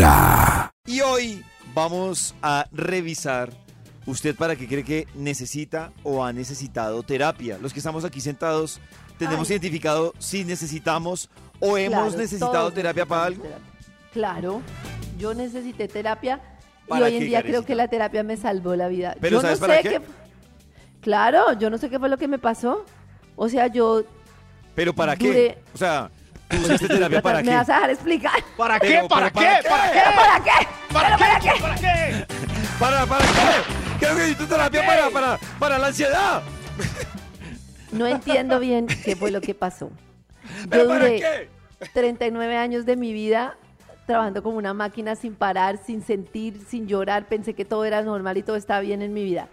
Vibra. Y hoy vamos a revisar usted para qué cree que necesita o ha necesitado terapia. Los que estamos aquí sentados tenemos Ay. identificado si necesitamos o hemos Claro, necesitado terapia para algo. terapia. Claro, yo necesité terapia y ¿Para hoy en día creo que la terapia me salvó la vida. Pero yo ¿sabes no para sé qué? Claro, yo no sé qué fue lo que me pasó. O sea, yo Pero ¿para qué? O sea, ¿tú usaste terapia para ¿Me qué? vas a dejar explicar? ¿Para qué? ¿Para qué? ¿para ¿Para qué? qué? ¿Para qué? ¿Para ¿Pero para qué? ¿Para qué? ¿Para, para qué? Creo que necesito terapia para, para, para la ansiedad. No entiendo bien qué fue lo que pasó. ¿Pero Yo para duré qué? 39 años de mi vida trabajando como una máquina sin parar, sin sentir, sin llorar. Pensé que todo era normal y todo estaba bien en mi vida.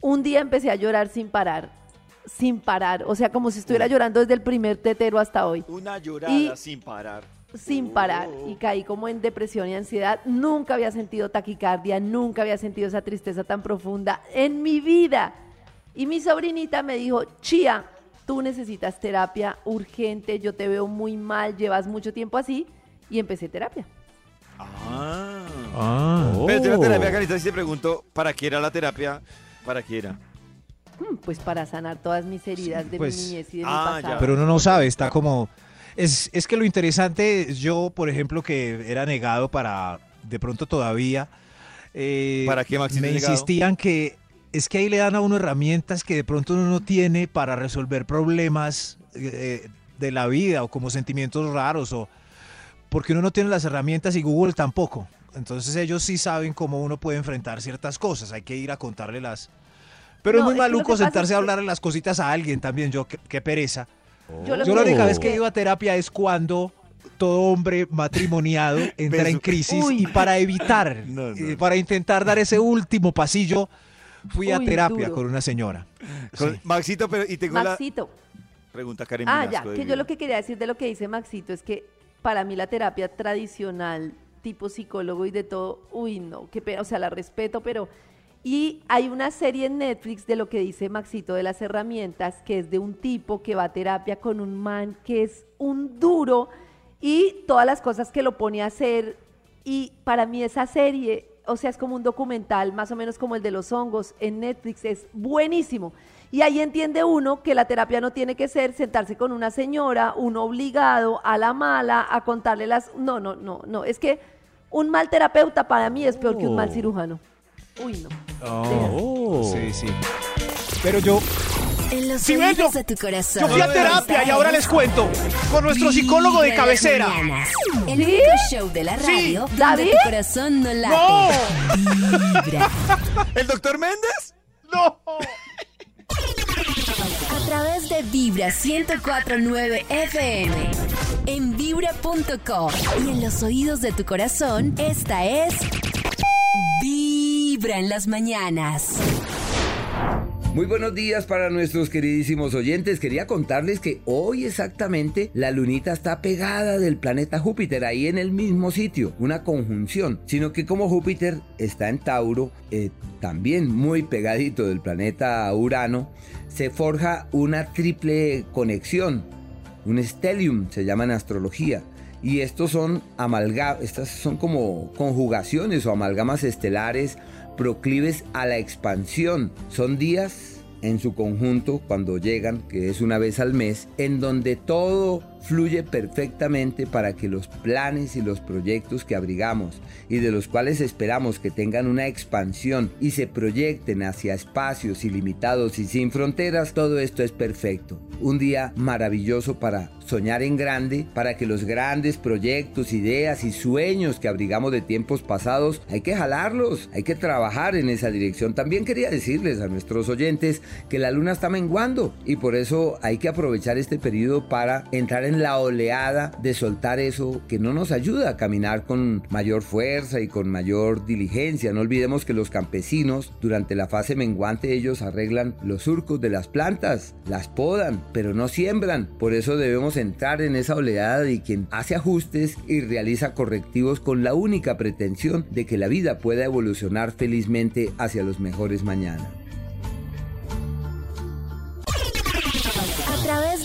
Un día empecé a llorar sin parar, sin parar. O sea, como si estuviera llorando desde el primer tetero hasta hoy. Una llorada Y- sin parar. sin parar y caí como en depresión y ansiedad. Nunca había sentido taquicardia, nunca había sentido esa tristeza tan profunda en mi vida. Y mi sobrinita me dijo, Chía, tú necesitas terapia urgente, yo te veo muy mal, llevas mucho tiempo así. Y empecé terapia. Ah. Ah. Pero la terapia, Carita, si te pregunto, ¿para qué era la terapia? ¿Para qué era? Pues para sanar todas mis heridas de pues, mi niñez y de ah, mi ya. pasado. Pero uno no sabe, está como... Es, es que lo interesante, es yo, por ejemplo, que era negado para, de pronto todavía, eh, ¿Para qué, Maxito, me insistían que es que ahí le dan a uno herramientas que de pronto uno no tiene para resolver problemas eh, de la vida o como sentimientos raros o porque uno no tiene las herramientas y Google tampoco. Entonces ellos sí saben cómo uno puede enfrentar ciertas cosas, hay que ir a contarle las... Pero No, es muy maluco sentarse a que- hablarle las cositas a alguien también, yo qué, qué pereza. Yo la única vez que he ido a terapia es cuando todo hombre matrimoniado entra en crisis Uy. y para evitar, No, no. eh, para intentar dar ese último pasillo, fui a terapia duro. con una señora. Con- Sí. Maxito, pero y tengo Maxito, la pregunta Karen Ah, ya, que yo lo que quería decir de lo que dice Maxito es que para mí la terapia tradicional, tipo psicólogo y de todo, uy, no, qué pena, o sea, la respeto, pero... Y hay una serie en Netflix de lo que dice Maxito de las herramientas, que es de un tipo que va a terapia con un man que es un duro y todas las cosas que lo pone a hacer. Y para mí esa serie, o sea, es como un documental, más o menos como el de los hongos en Netflix, es buenísimo. Y ahí entiende uno que la terapia no tiene que ser sentarse con una señora, uno obligado a la mala, a contarle las... No, no, no, no. Es que un mal terapeuta para mí es peor que un mal cirujano. Uy, no. Oh. Sí, sí. Pero yo, En los Sí, ve, oídos yo- de tu corazón. yo fui a terapia y ahora les cuento con nuestro psicólogo de cabecera. El ¿Sí? único show de la Sí. radio donde ¿David? tu corazón no late. ¡No! Vibra. ¿El doctor Méndez? ¡No! A través de Vibra 1049 FM. En vibra.com. Y en los oídos de tu corazón, esta es. Vibra en las mañanas. Muy buenos días para nuestros queridísimos oyentes. Quería contarles que hoy exactamente la lunita está pegada del planeta Júpiter, ahí en el mismo sitio, una conjunción. Sino que como Júpiter está en Tauro, eh, también muy pegadito del planeta Urano, se forja una triple conexión. Un stellium se llama en astrología. Y estos son amalga estas son como conjugaciones o amalgamas estelares proclives a la expansión. Son días en su conjunto cuando llegan, que es una vez al mes, en donde todo fluye perfectamente para que los planes y los proyectos que abrigamos y de los cuales esperamos que tengan una expansión y se proyecten hacia espacios ilimitados y sin fronteras, todo esto es perfecto. Un día maravilloso para soñar en grande, para que los grandes proyectos, ideas y sueños que abrigamos de tiempos pasados, hay que jalarlos, hay que trabajar en esa dirección. También quería decirles a nuestros oyentes que la luna está menguando y por eso hay que aprovechar este periodo para entrar en la oleada de soltar eso que no nos ayuda a caminar con mayor fuerza y con mayor diligencia. No olvidemos que los campesinos durante la fase menguante ellos arreglan los surcos de las plantas, las podan, pero no siembran. Por eso debemos entrar en esa oleada de quien hace ajustes y realiza correctivos con la única pretensión de que la vida pueda evolucionar felizmente hacia los mejores mañana.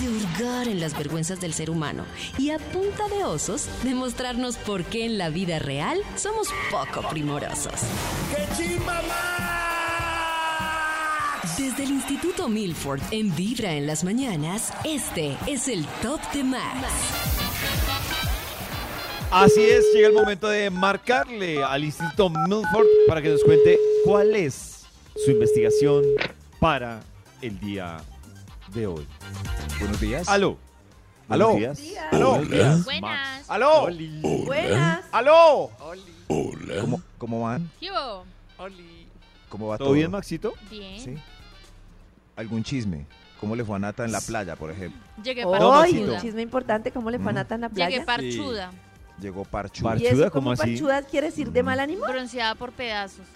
De hurgar en las vergüenzas del ser humano. Y a punta de osos, demostrarnos por qué en la vida real somos poco primorosos. Desde el Instituto Milford en Vibra en las mañanas, este es el Top de Max. Así es, llega el momento de marcarle al Instituto Milford para que nos cuente cuál es su investigación para el día de hoy. Buenos días. Aló. Aló. Buenos días. Aló. Buenos días, Buenas. Aló. Oli. Buenas. Aló. ¿Cómo, ¿Cómo van? ¿Qué hubo? ¿Cómo va todo? ¿Todo bien, Maxito? Bien. Sí. ¿Algún chisme? ¿Cómo le fue a Nata en la playa, por ejemplo? Llegué Hoy, parchuda. Un chisme importante, ¿cómo le fue a Mm. Nata en la Llegué playa? parchuda. Llegó Parchuda. Par- ¿Y eso cómo ¿Cómo así? parchuda quiere decir de mal ánimo? Bronceada por pedazos.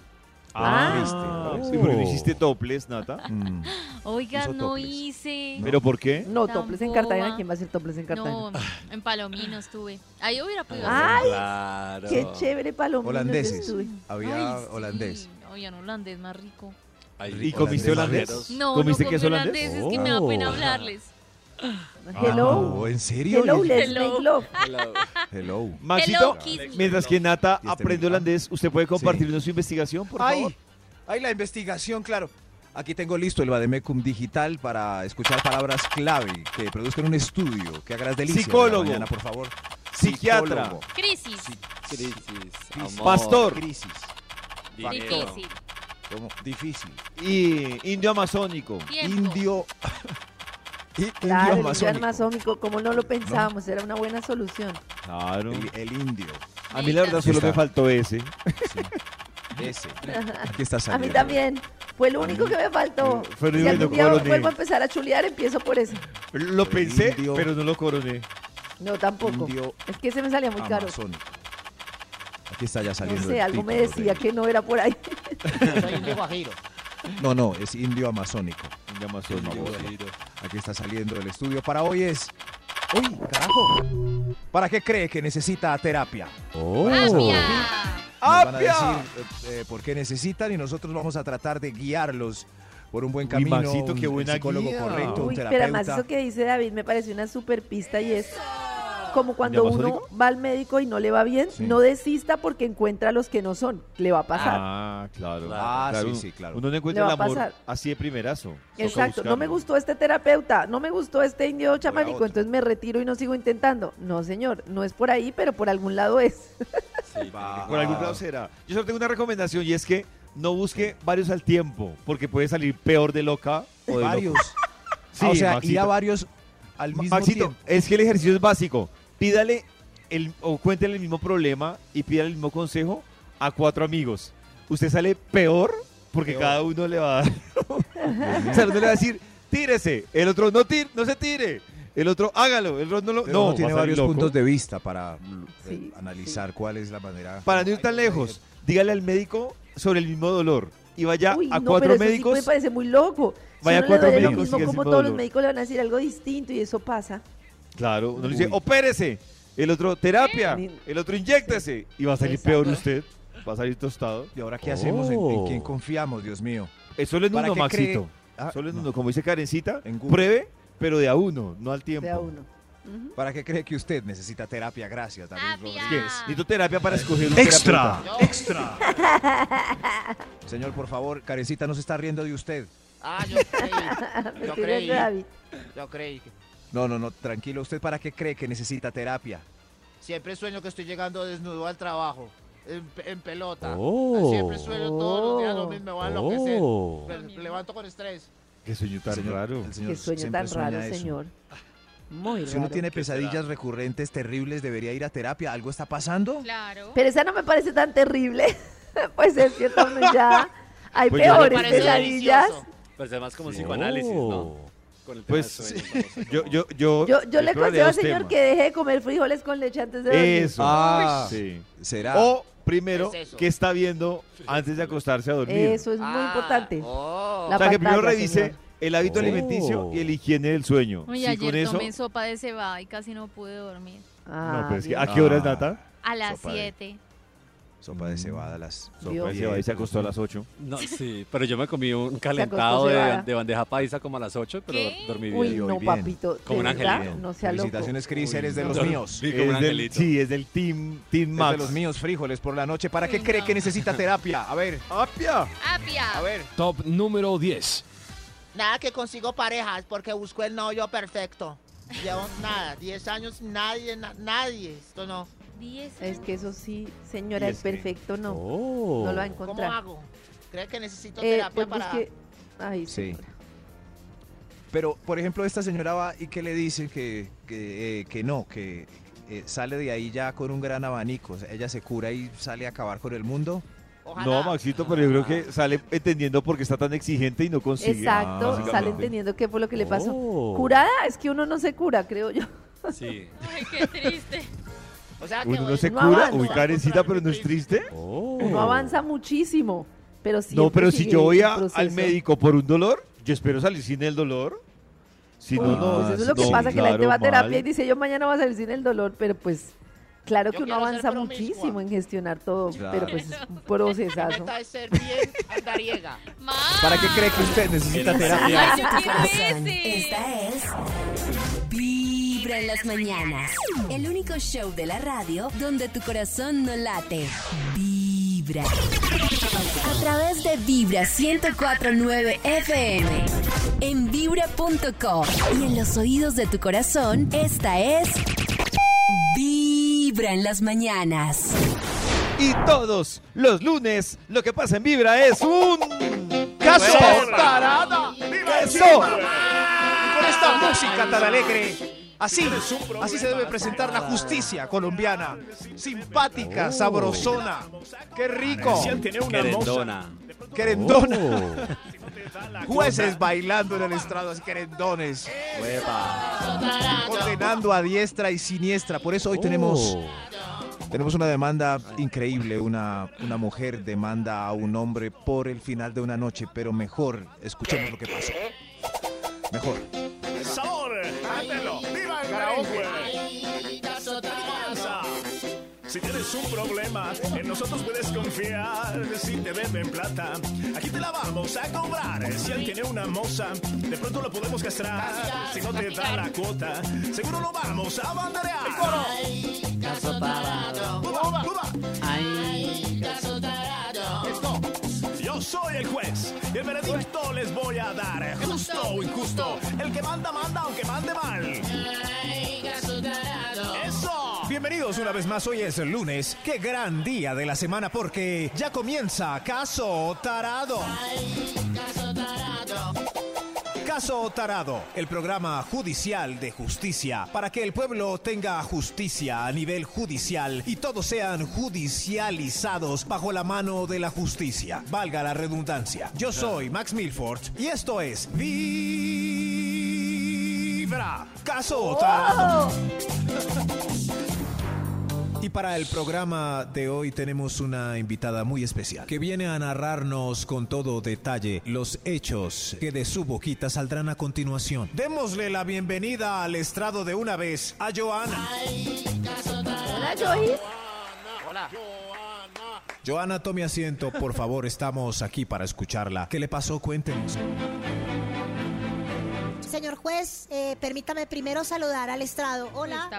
Ah. ¿viste? sí, pero no hiciste toples, Nata. Mm. Oiga, Hizo no hice. ¿Pero por qué? No, Tan toples en Cartagena. boba. ¿Quién va a hacer toples en Cartagena? No, en Palomino estuve. Ahí hubiera podido Ay, qué chévere palomino Holandeses. estuve. Había Ay, sí. holandés. Oigan, holandés más rico. ¿Y comiste Holandés. holandés? No, ¿Comiste no queso comí holandés? holandés, es que me da pena hablarles. Hello. Oh, ¿En serio? Hello, ¿Y- let's Hello. make love. Hello. Maxito, Hello, mientras que Nata aprende holandés, ¿usted puede compartirnos su investigación, por favor? Ay, ay, la investigación, claro. Aquí tengo listo el Bademecum digital para escuchar palabras clave que produzcan un estudio que haga las delicias. de la Psicólogo. mañana, por favor. Psiquiatra. Psicólogo. Crisis. Crisis, amor, Pastor. Crisis. Difícil. ¿Cómo? Difícil. Y indio amazónico. Tiempo. Indio. I- Claro, el indio amazónico. amazónico, como no lo pensábamos, era una buena solución. Claro. El, el indio. A mí la verdad solo Está. me faltó ese. Ese. Aquí está A saliendo. mí también. Fue lo único que me faltó. Fue lo Si algún día coroné. vuelvo a empezar a chulear, empiezo por eso. Lo pensé, indio. pero no lo coroné. No, tampoco. Indio Es que se me salía muy caro. amazónico. Aquí está ya No saliendo. sé, el algo me decía de- que no era por ahí. No, no, es indio amazónico. Indio amazónico. Aquí está saliendo el estudio para hoy es. ¡Uy, carajo! ¿Para qué cree que necesita terapia? ¡Apia! Nos van a decir eh, eh, por qué necesitan y nosotros vamos a tratar de guiarlos por un buen camino. Maxito, un- qué buena psicólogo guía. correcto, un Uy, pero terapeuta. además eso que dice David me parece una super pista y es como cuando ¿De uno va al médico y no le va bien, Sí. no desista porque encuentra a los que no son. Le va a pasar. Ah, claro. Ah, Claro, sí, sí, claro. Uno no encuentra el amor pasar. así de primerazo. Exacto, no me gustó este terapeuta, no me gustó este indio chamánico, entonces me retiro y no sigo intentando. No, señor, no es por ahí, pero por algún lado es. Va. Por algún lado será. Yo solo tengo una recomendación y es que no busque varios al tiempo, porque puede salir peor de loca o de Varios. loco. Sí, Ah, o sea, ir a varios al mismo Maxito, tiempo. es que el ejercicio es básico. Pídale el, o cuéntele el mismo problema y pídale el mismo consejo a cuatro amigos. Usted sale peor porque Peor. cada uno le va a dar. o sea, uno le va a decir, tírese. El otro, no, tire, no se tire. El otro, hágalo. El otro, no lo. No, tiene varios loco. puntos de vista para mm, Sí, eh, analizar cuál es la manera. Para no ir tan lejos, dígale al médico sobre el mismo dolor y vaya Uy, a no, cuatro pero eso médicos. sí me parece muy loco. Si Vaya uno a cuatro le duele lo médicos, mismo como todos los médicos le van a decir algo distinto y eso pasa. Claro, uno le dice, opérese. El otro, terapia. El otro, inyéctese. Y va a salir Exacto. peor usted. Va a salir tostado. ¿Y ahora qué hacemos? ¿En, en quién confiamos, Dios mío? Es solo en ¿Para uno, qué Maxito. Ah, Solo en no. uno. Como dice Karencita, En Google. pruebe, pero de a uno, no al tiempo. De a uno. Ujú. ¿Para qué cree que usted necesita terapia? Gracias, David Apia. ¿Qué? Rodríguez. Necesito terapia para escoger un Extra, terapeuta. extra. Señor, por favor, Karencita no se está riendo de usted. Ah, yo creí. Yo creí. David. Yo creí. que- No, no, no, tranquilo. ¿Usted para qué cree que necesita terapia? Siempre sueño que estoy llegando desnudo al trabajo. En, pe- en pelota. Oh. Siempre sueño todos los días lo mismo. Me voy a enloquecer. Oh. Me, me levanto con estrés. Qué sueño tan Señor, raro. señor Qué sueño tan raro, eso. señor. Muy Si uno tiene pesadillas recurrentes, terribles, debería ir a terapia. ¿Algo está pasando? Claro. Pero esa no me parece tan terrible. pues es que también ya hay Pues peores pesadillas. delicioso. Pues además como Oh. psicoanálisis, ¿no? Con el tema Pues vamos a- yo, yo, yo, Yo, yo le aconsejo al señor temas. que deje de comer frijoles con leche antes de dormir. Eso. Ah, Sí. ¿Será? O primero ¿Qué es qué está viendo antes de acostarse a dormir. Eso es muy Ah, importante. oh. La o sea, que primero revise señor. el hábito Oh. alimenticio y el higiene del sueño. Uy, Sí, ayer con eso. tomé sopa de cebada y casi no pude dormir. Ah, No, pero es que. ¿a qué horas, Ah. Nata? A las Sopa de- 7. Sopa de cebada, las... Sopa de cebada y se acostó a las 8. No, sí, pero yo me comí un calentado de, de bandeja paisa como a las 8, pero ¿Qué? dormí bien. Uy, hoy no, bien. papito. Como un angelito. No sea loco. Felicitaciones, Cris, eres de los no. míos. Sí, como un Es del, angelito. sí, es del Team, team Es Max. de los míos frijoles por la noche. ¿Para qué Uy, cree no. que necesita terapia? A ver, ¡Apia! ¡Apia! a ver. Top número 10. Nada que consigo parejas porque busco el novio perfecto. Llevo nada, 10 años, nadie, na- nadie. Esto no. Es que eso sí, señora, el que- perfecto no. Oh. No lo va a ¿Cómo encontrar. hago? ¿Cree que necesito Eh, terapia pues para...? busque- Ay, Sí. señora. Pero, por ejemplo, esta señora va y que le dice que, que, eh, que no, que eh, sale de ahí ya con un gran abanico. O sea, ella se cura y sale a acabar con el mundo. Ojalá. No, Maxito, pero yo creo que sale entendiendo por qué está tan exigente y no consigue. Exacto, básicamente. sale entendiendo qué fue lo que le pasó. Oh. Curada es que uno no se cura, creo yo. Sí. Ay, qué triste. O sea que Uno no se No cura, avanza. uy, carecita, pero no es triste. Oh. Uno avanza muchísimo, pero sí. No, pero si yo voy a- al médico por un dolor, yo espero salir sin el dolor. Si no, no. Pues eso es lo que no, pasa, que la gente claro, va a terapia mal. y dice, yo mañana voy a salir sin el dolor, pero pues claro Yo que uno avanza muchísimo en gestionar todo, Claro. pero pues es un procesazo. ser bien andariega. ¿Para qué cree que usted necesita terapia? Ay, yo quiero ese. Esta es Vibra en las mañanas. El único show de la radio donde tu corazón no late. Vibra. A través de Vibra 1049 FM. En vibra.com. Y en los oídos de tu corazón, esta es Vibra en las mañanas. Y todos los lunes, lo que pasa en Vibra es un. ¡Caso! ¡Tarada! ¡Eso! Y con esta música tan alegre, así, así se debe presentar la justicia colombiana. Simpática, Oh. sabrosona. ¡Qué rico! Querendona. Querendona. Oh. Jueces bailando en el estrado, así querendones. Huepa. Condenando a diestra y siniestra. Por eso hoy tenemos, Oh. tenemos una demanda increíble. Una, una mujer demanda a un hombre por el final de una noche. Pero mejor, escuchemos lo que pasó. Mejor. sabor. Ándelo. ¡Viva el merengue! Si tienes un problema, en nosotros puedes confiar. Si te beben plata, aquí te la vamos a cobrar. Si él tiene una moza, de pronto lo podemos castrar. Si no te da la cuota, seguro lo vamos a banderear. Caso tarado. ¡Uba, uba! Ay, caso tarado. Esto. Yo soy el juez y el veredicto les voy a dar. Justo o injusto. El que manda, manda, aunque mande mal. Bienvenidos una vez más, hoy es el lunes. Qué gran día de la semana porque ya comienza Caso Tarado. Caso tarado. Caso Tarado, el programa judicial de justicia, para que el pueblo tenga justicia a nivel judicial y todos sean judicializados bajo la mano de la justicia. Valga la redundancia. Yo soy Max Milford y esto es Vibra. Caso Tarado. Y para el programa de hoy tenemos una invitada muy especial que viene a narrarnos con todo detalle los hechos que de su boquita saldrán a continuación. Démosle la bienvenida al estrado de una vez a Joana. Hola. Hola. Joana, tome asiento, por favor, estamos aquí para escucharla. ¿Qué le pasó? Cuéntenos. Señor juez, eh, permítame primero saludar al estrado. Hola.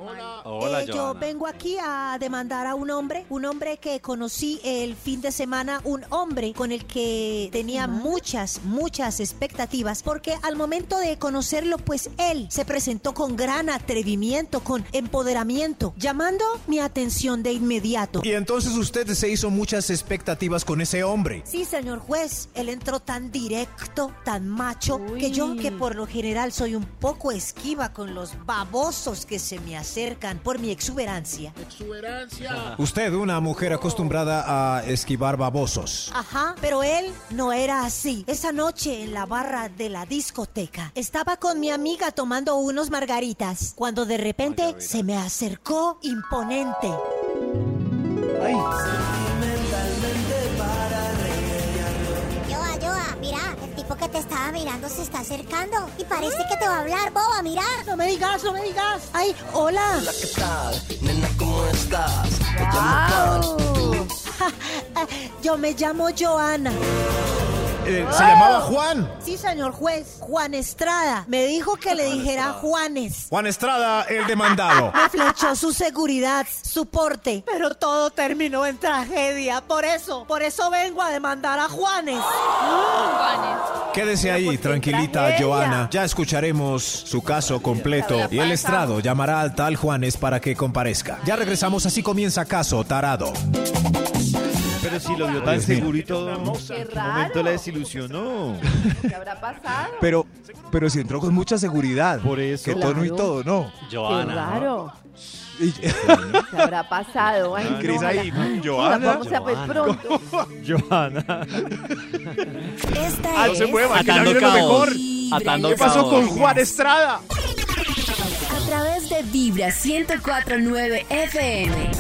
Hola, Eh, yo vengo aquí a demandar a un hombre, un hombre que conocí el fin de semana, un hombre con el que tenía muchas, muchas expectativas, porque al momento de conocerlo, pues él se presentó con gran atrevimiento, con empoderamiento, llamando mi atención de inmediato. Y entonces usted se hizo muchas expectativas con ese hombre. Sí, señor juez, él entró tan directo, tan macho, que yo, que por lo general soy un poco esquiva con los babosos que se me acercan por mi exuberancia. Exuberancia. Usted, una mujer acostumbrada a esquivar babosos. Ajá, pero él no era así. Esa noche en la barra de la discoteca estaba con mi amiga tomando unos margaritas cuando de repente se me acercó imponente. Ay. Te estaba mirando se está acercando y parece que te va a hablar, boba, mira. No me digas, no me digas. Ay, hola. ¿qué tal? Nena, ¿cómo estás? Wow. Yo me llamo Joana. Eh, se llamaba Juan. Sí, señor juez. Juan Estrada. Me dijo que le dijera Juanes. Juan Estrada, el demandado. Me flechó su seguridad, su porte. Pero todo terminó en tragedia. Por eso, por eso vengo a demandar a Juanes. Quédese ahí, tranquilita. Joana. Ya escucharemos su caso completo y el estrado llamará al tal Juanes para que comparezca. Ya regresamos, así comienza caso tarado. Pero si lo vio tan Dios mío. seguro y todo, ¿en Qué qué momento la desilusionó? ¿Qué habrá pasado? Pero, pero si entró con mucha seguridad. Por eso. Que tono y Claro. todo, ¿no? Qué Joana. raro. Y- ¿Qué habrá pasado? Ay, no, Cris ahí, ojalá Joana. Vamos a pues pronto. Johanna. Esta Ah, no es se mueva, que ya Atando viene lo mejor. Vibra Atando en ¿Qué pasó caos. con Juan Estrada? A través de Vibra 1049 FM.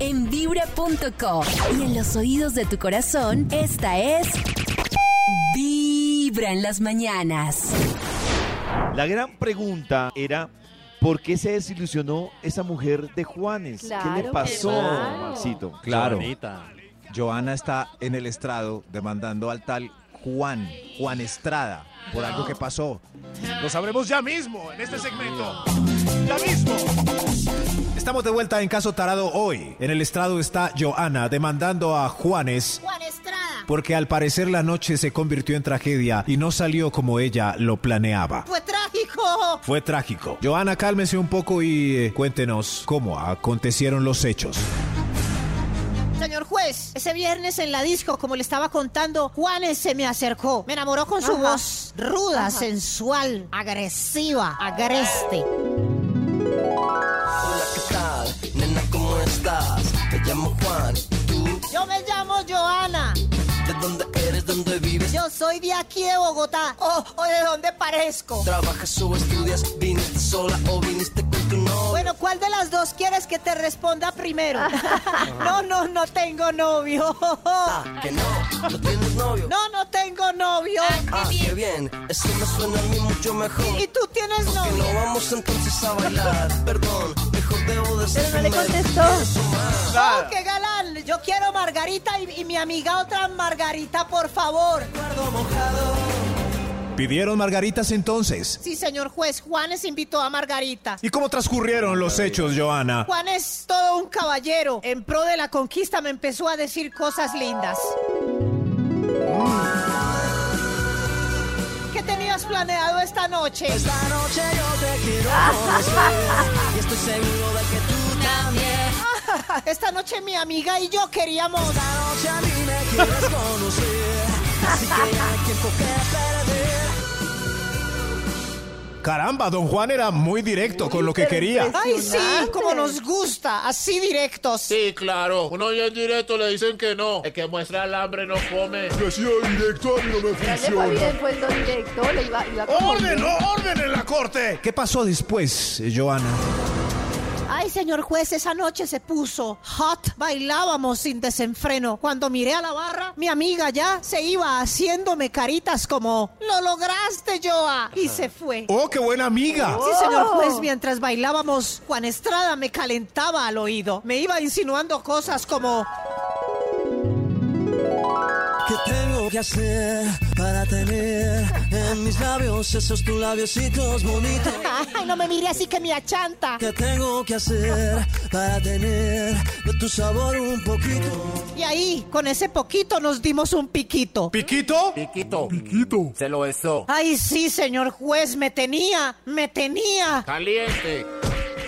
En vibra.com. Y en los oídos de tu corazón, esta es. Vibra en las mañanas. La gran pregunta era, ¿por qué se desilusionó esa mujer de Juanes? ¿Qué le pasó, claro. Maxito? Claro. Joanita. Joana está en el estrado demandando al tal Juan, Juan Estrada, por algo que pasó. Lo sabremos ya mismo en este segmento. Ya mismo. Estamos de vuelta en Caso Tarado hoy. En el estrado está Joana demandando a Juanes Juan Estrada. porque al parecer la noche se convirtió en tragedia y no salió como ella lo planeaba. ¡Fue trágico! Fue trágico. Joana, cálmese un poco y eh, cuéntenos cómo acontecieron los hechos. Señor juez, ese viernes en la disco, como le estaba contando, Juanes se me acercó. Me enamoró con su Ajá. voz ruda, Ajá. sensual, agresiva, agreste. Soy de aquí de Bogotá. Oh, oh, ¿de dónde parezco? ¿Trabajas o estudias? ¿Viniste sola o viniste con tu novio? Bueno, ¿cuál de las dos quieres que te responda primero? no, no, no tengo novio. Ah, que no, no tienes novio. no, no tengo novio. Ah, qué bien, eso me suena a mí mucho mejor. ¿Y tú tienes ¿Por qué novio? no vamos entonces a bailar? Perdón, mejor Pero no le contestó. más. Oh, qué galán. Yo quiero Margarita y, y mi amiga otra Margarita, por favor. ¿Pidieron margaritas entonces? Sí, señor juez, Juanes invitó a Margarita. ¿Y cómo transcurrieron los hechos, Joana? Juan es todo un caballero. En pro de la conquista me empezó a decir cosas lindas. ¿Qué tenías planeado esta noche? Esta noche yo te quiero conocer y estoy seguro de que tú también. Esta noche mi amiga y yo queríamos... Esta noche a mí me quieres conocer, así que ya hay tiempo que perder. Caramba, don Juan era muy directo con lo que quería. Ay, sí, como nos gusta, así directos. Sí, claro. Uno ya en directo le dicen que no. El que muestra el hambre no come. Decía directo, a mí no me bien, fue el directo, le iba, iba ¡Orden, orden en la corte! ¿Qué pasó después, Joana? Ay, señor juez, esa noche se puso hot. Bailábamos sin desenfreno. Cuando miré a la barra, mi amiga ya se iba haciéndome caritas como, lo lograste, Joa. Y se fue. ¡Oh, qué buena amiga! Sí, señor juez, mientras bailábamos, Juan Estrada me calentaba al oído. Me iba insinuando cosas como, ¿Qué tengo que hacer para tener en mis labios esos tus labiositos bonitos? ay, no me mire así que me achanta. ¿Qué tengo que hacer para tener de tu sabor un poquito? Y ahí, con ese poquito, nos dimos un piquito. ¿Piquito? Piquito. Piquito. Se lo besó. Ay, sí, señor juez, me tenía, me tenía. Caliente.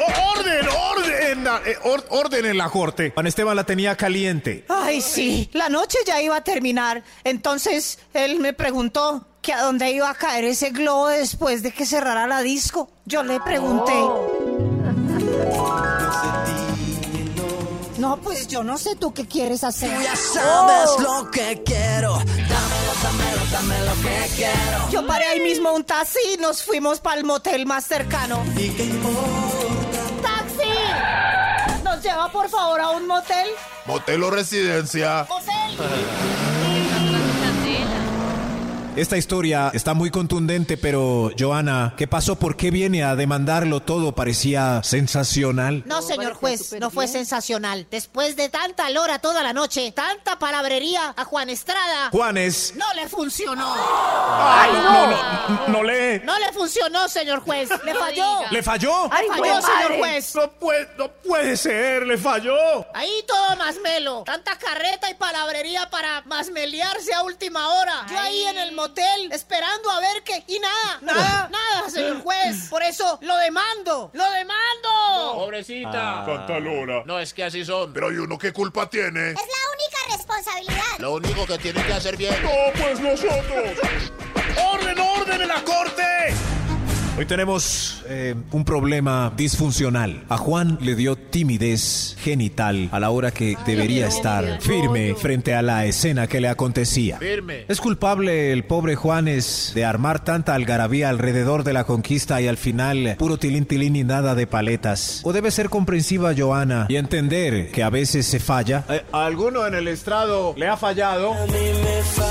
¡Oh, ¡Orden, orden! Eh, or- orden en la corte. Juan Esteban la tenía caliente. Ay, sí, la noche ya iba a terminar. Entonces él me preguntó que a dónde iba a caer ese globo después de que cerrara la disco. Yo le pregunté. No, pues yo no sé tú qué quieres hacer. Tú ya sabes lo que quiero. Dámelo, dámelo, dame lo que quiero. Yo paré ahí mismo un taxi y nos fuimos para el motel más cercano. ¿Y qué importa? ¿Nos lleva por favor a un motel? Motel o residencia. ¡Motel! Esta historia está muy contundente, pero Joana, ¿qué pasó? ¿Por qué viene a demandarlo todo? Parecía sensacional. No, señor juez, no fue sensacional. Después de tanta lora toda la noche, tanta palabrería a Juan Estrada, Juanes, no le funcionó. Ay, no, no, no lee. No le funcionó, señor juez. Le falló. ¿le falló? Ay, falló, señor madre. juez. No puede, no puede ser, le falló. Ahí todo más melo. Tanta carreta y palabrería para masmelearse a última hora. Yo ahí en el motel esperando a ver qué. Y nada. Nada. Nada, señor juez. Por eso lo demando. Lo demando. Pobrecita. Cantalora. No, es que así son. Pero ¿y uno qué culpa tiene? Es la única responsabilidad. Lo único que tienen que hacer bien. No, pues nosotros. ¡Orden, orden en la corte! Hoy tenemos eh, un problema disfuncional. A Juan le dio timidez genital a la hora que debería estar firme frente a la escena que le acontecía. ¿Es culpable el pobre Juanes de armar tanta algarabía alrededor de la conquista y al final puro tilín tilín y nada de paletas? ¿O debe ser comprensiva Joana y entender que a veces se falla? Eh, ¿A alguno en el estrado le ha fallado? Allá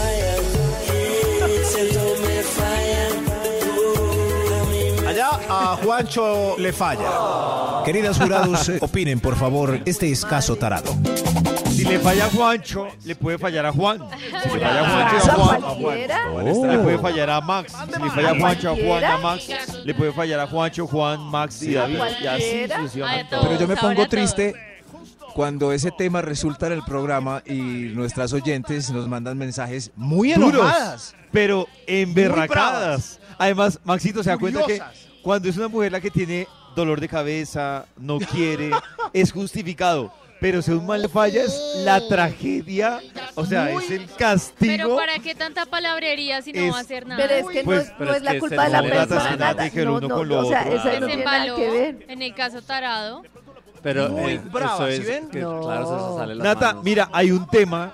a Juancho le falla. Queridas jurados, opinen por favor este escaso tarado. Si le falla a Juancho, le puede fallar a Juan. Si le falla a Juancho a ¿A Juan, le puede fallar a Max. Si le falla a Juancho, a Juan, a. Max, le puede fallar a Juancho, Juan, Max y David. Y así sucesivamente. Pero yo me pongo triste cuando ese tema resulta en el programa y nuestras oyentes nos mandan mensajes muy Duros, enojadas. pero emberracadas. Además, Maxito se da cuenta que. Cuando es una mujer la que tiene dolor de cabeza, no quiere, es justificado. Pero si un mal falla es la tragedia, o sea, es el Pero castigo. ¿para qué tanta palabrería si no Es- va a hacer nada? Pero es que Pues, no es, pero no es es la culpa se de la persona. que el No, uno no, con lo o sea, otro. Que no tiene nada que ver. en el caso tarado. Pero Muy eh, brava, eso es ¿sí ven? que, No. claro, eso se sale de las Nata, manos. mira, hay un tema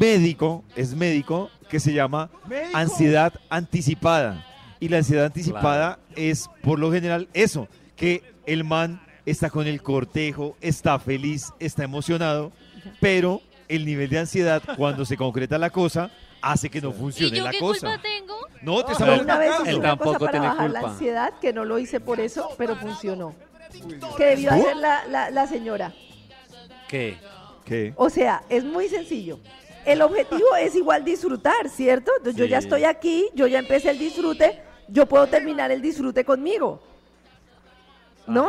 médico, es médico, que se llama ¿Médico? ansiedad anticipada. Y la ansiedad anticipada es, por lo general, eso, que el man está con el cortejo, está feliz, está emocionado, pero el nivel de ansiedad, cuando se concreta la cosa, hace que no ¿Y funcione yo la qué cosa. culpa tengo? No, te estamos una vez hice Él una cosa tampoco para tiene bajar la ansiedad, que no lo hice por eso, pero funcionó. ¿Qué debió hacer la, la- la señora? ¿Qué? ¿Qué? O sea, es muy sencillo. El objetivo es igual disfrutar, ¿cierto? Entonces, Yo ya estoy aquí, yo ya empecé el disfrute, yo puedo terminar el disfrute conmigo. ¿No?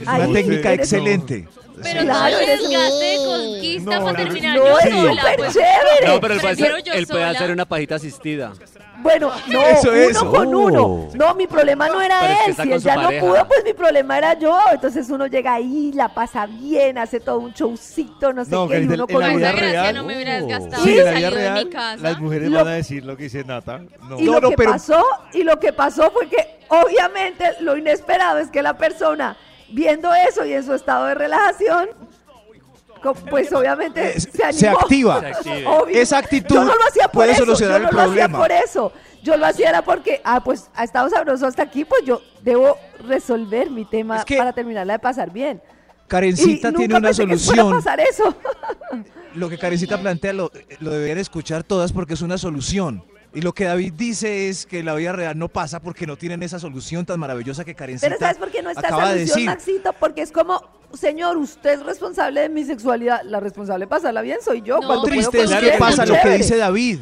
Es una técnica eres- excelente. Pero Claro, eres- desgaste de conquista No, para no, terminar no, yo es sola. súper pues, chévere. No, pero él puede, hacer, él puede hacer una pajita asistida. Bueno, no, Eso, uno con uno. Oh. No, mi problema no era Pero es que él. Si él ya pareja. no pudo, pues mi problema era yo. Entonces uno llega ahí, la pasa bien, hace todo un showcito, no sé No, qué, y uno en con la vida real- no me hubieras gastado Sí, y en la vida salido de real, mi casa. las mujeres Lo- van a decir lo que dice Nata. No. Y No, lo no, que pero- pasó, y lo que pasó fue que obviamente lo inesperado es que la persona viendo eso y en su estado de relajación, pues obviamente Eh, se animó. se activa. Se. Esa actitud Yo no lo hacía por puede eso, solucionar yo no el lo problema. hacía por eso. Yo lo hacía era porque, ah, pues ha estado sabroso hasta aquí, pues yo debo resolver mi tema Es que- para terminarla de pasar bien. Karencita Y tiene nunca una pensé que solución. pasar eso. Lo que Karencita plantea lo, lo deberían escuchar todas porque es una solución. Y lo que David dice es que la vida real no pasa porque no tienen esa solución tan maravillosa que Karencita Pero ¿sabes por qué no está de solución, decir. Maxito? Porque es como, señor, usted es responsable de mi sexualidad. La responsable de pasarla bien soy yo. No, Cuando triste es que pasa lo que dice David.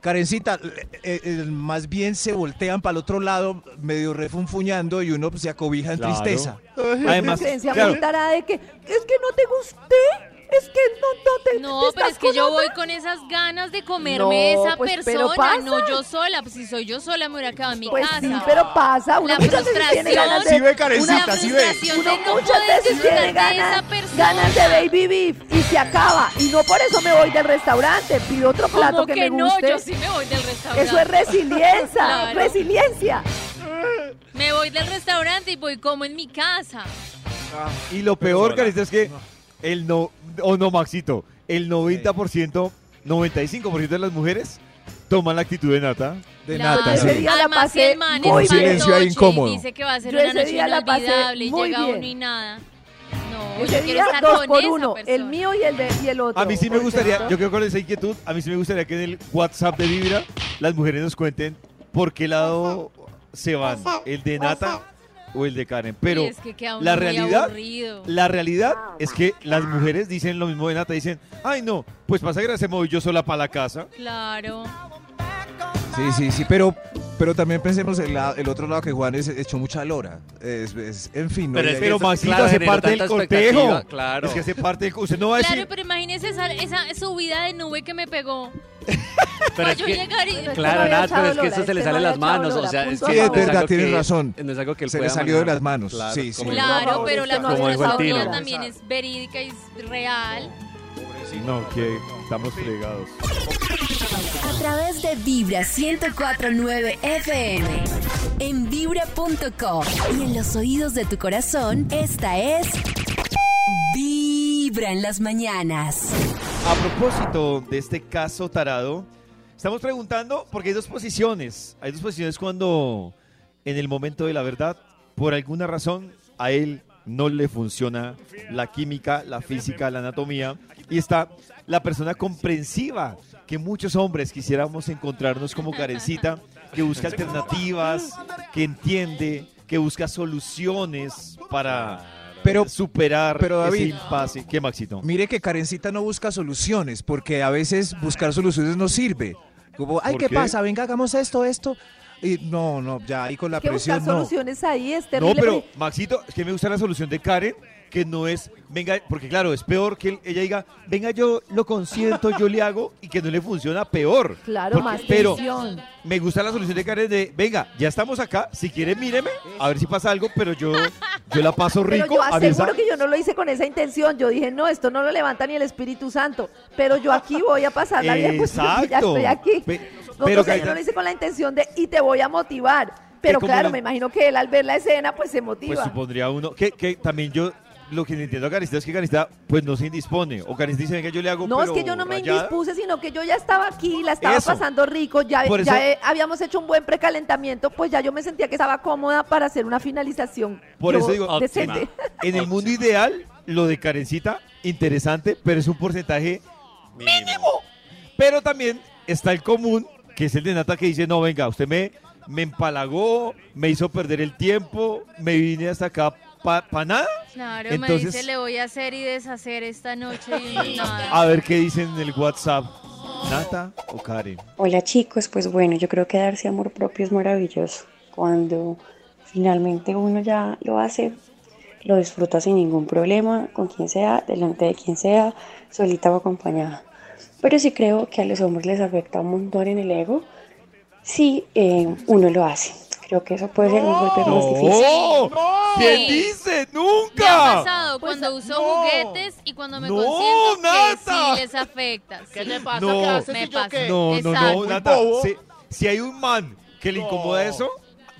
Karencita, eh, eh, más bien se voltean para el otro lado, medio refunfuñando y uno pues, se acobija en Claro. tristeza. Además, Una creencia claro, de que es que no te gusté. Es que no, no te No, te pero estás es que yo voy con esas ganas de comerme No, esa pues, pero persona, pasa. no yo sola. Pues si soy yo sola me hubiera quedado en mi Pues casa. sí, pero pasa. Uno La muchas veces tiene frustración, ganas de... Sí ve, la Karencita, sí ve. frustración Uno de no muchas veces tiene de ganas, esa persona. ganas de baby beef y se acaba. Y no por eso me voy del restaurante. Pido otro plato Como que, que, me no, guste. yo sí me voy del restaurante. Eso es resiliencia. Claro. Resiliencia. Me voy del restaurante y voy como en mi casa. Y lo peor, Carita, es que el no, o no, Maxito, el 90%, 95% de las mujeres toman la actitud de Nata. De Claro. nata, Ese sí. día la pasé el man muy es Un silencio ahí incómodo. dice que va a ser Yo una noche la inolvidable y llega bien. uno y nada. No, Ese yo quiero día estar dos con por uno. persona. El mío y el, de, y el otro. A mí sí me por gustaría, yo creo que con esa inquietud, a mí sí me gustaría que en el WhatsApp de Vibra las mujeres nos cuenten por qué lado se van, el de Nata o el de Karen. Pero Uy, es que queda uno la realidad, aburrido. la realidad es que las mujeres dicen lo mismo de Nata, dicen, ay no, pues pasa que se voy yo sola para la casa. Claro. Sí, sí, sí, pero, pero también pensemos el, la- el otro lado que Juan es, echó mucha lora. Es, es- en fin, no Pero es que Pero Maxito claro, hace parte del cortejo. claro. Es que hace parte del... Usted no va a Claro, decir... pero imagínese esa, esa subida de nube que me pegó. Pero es yo que- Pero Claro, Nat, pero es que eso se le sale de las manos. O sea, es que Sí, es verdad, tienes razón. No es algo que él Se le salió de las manos. Claro, Sí, sí. Claro, pero la Tino. también es verídica y es real. No, que estamos fregados. A través de Vibra 1049 FM. En vibra.com. Y en los oídos de tu corazón, esta es. Vibra en las mañanas. A propósito de este caso tarado, estamos preguntando, porque hay dos posiciones. Hay dos posiciones cuando en el momento de la verdad, por alguna razón, a él no le funciona la química, la física, la anatomía. Y está la persona comprensiva, que muchos hombres quisiéramos encontrarnos como Karencita, que busca alternativas, que entiende, que busca soluciones para Pero- superar pero, ese David, impasse. ¿Qué, Maxito? Mire que Karencita no busca soluciones, porque a veces buscar soluciones no sirve. Como, ay, ¿Por ¿qué, qué? pasa? Venga, hagamos esto, esto. Y no, no, ya ahí con la buscar presión no. soluciones ahí es No, terrible. pero porque- Maxito, es que me gusta la solución de Karen, que no es, venga, porque claro, es peor que ella diga, venga, yo lo consiento, yo le hago, y que no le funciona peor. Claro, Porque- más pero tensión. me gusta la solución de Karen de, venga, ya estamos acá, si quiere míreme, a ver si pasa algo, pero yo, yo la paso Pero rico. yo a mí esa- aseguro que yo no lo hice con esa intención. Yo dije, no, esto no lo levanta ni el Espíritu Santo. Pero yo aquí voy a pasarla bien, pues porque ya estoy aquí. Pe- No, pero sea, yo no lo hice con la intención de, y te voy a motivar. Pero claro, la- me imagino que él al ver la escena, pues se motiva. Pues supondría uno, que, que también yo, lo que entiendo a es que Karencita, pues no se indispone, o Karencita dice, venga, yo le hago, No, es que yo no me rayada. indispuse, sino que yo ya estaba aquí, la estaba Eso. pasando rico, ya, ya eso- habíamos hecho un buen precalentamiento, pues ya yo me sentía que estaba cómoda para hacer una finalización. Por yo eso digo, decente. En el mundo ideal, lo de Karencita, interesante, pero es un porcentaje mínimo. Pero también está el común, que es el de Nata, que dice, no, venga, usted me, me empalagó, me hizo perder el tiempo, me vine hasta acá para nada. Claro, me Entonces- dice, le voy a hacer y deshacer esta noche y nada. A ver qué dicen en el WhatsApp. ¿Nata o Karen? Hola chicos, pues bueno, yo creo que darse amor propio es maravilloso. Cuando finalmente uno ya lo hace, lo disfruta sin ningún problema, con quien sea, delante de quien sea, solita o acompañada. Pero sí creo que a los hombres les afecta un montón en el ego si eh, uno lo hace. Creo que eso puede ser un golpe más difícil. ¿Quién dice? Me ha ¡Nunca! pasado cuando uso juguetes y cuando me No, consiento Nata. que sí les afecta. ¿Qué le pasa? No. ¿Qué haces Me y yo pasa. qué? No, no, no, Nata. Si, si hay un man que le incomoda eso,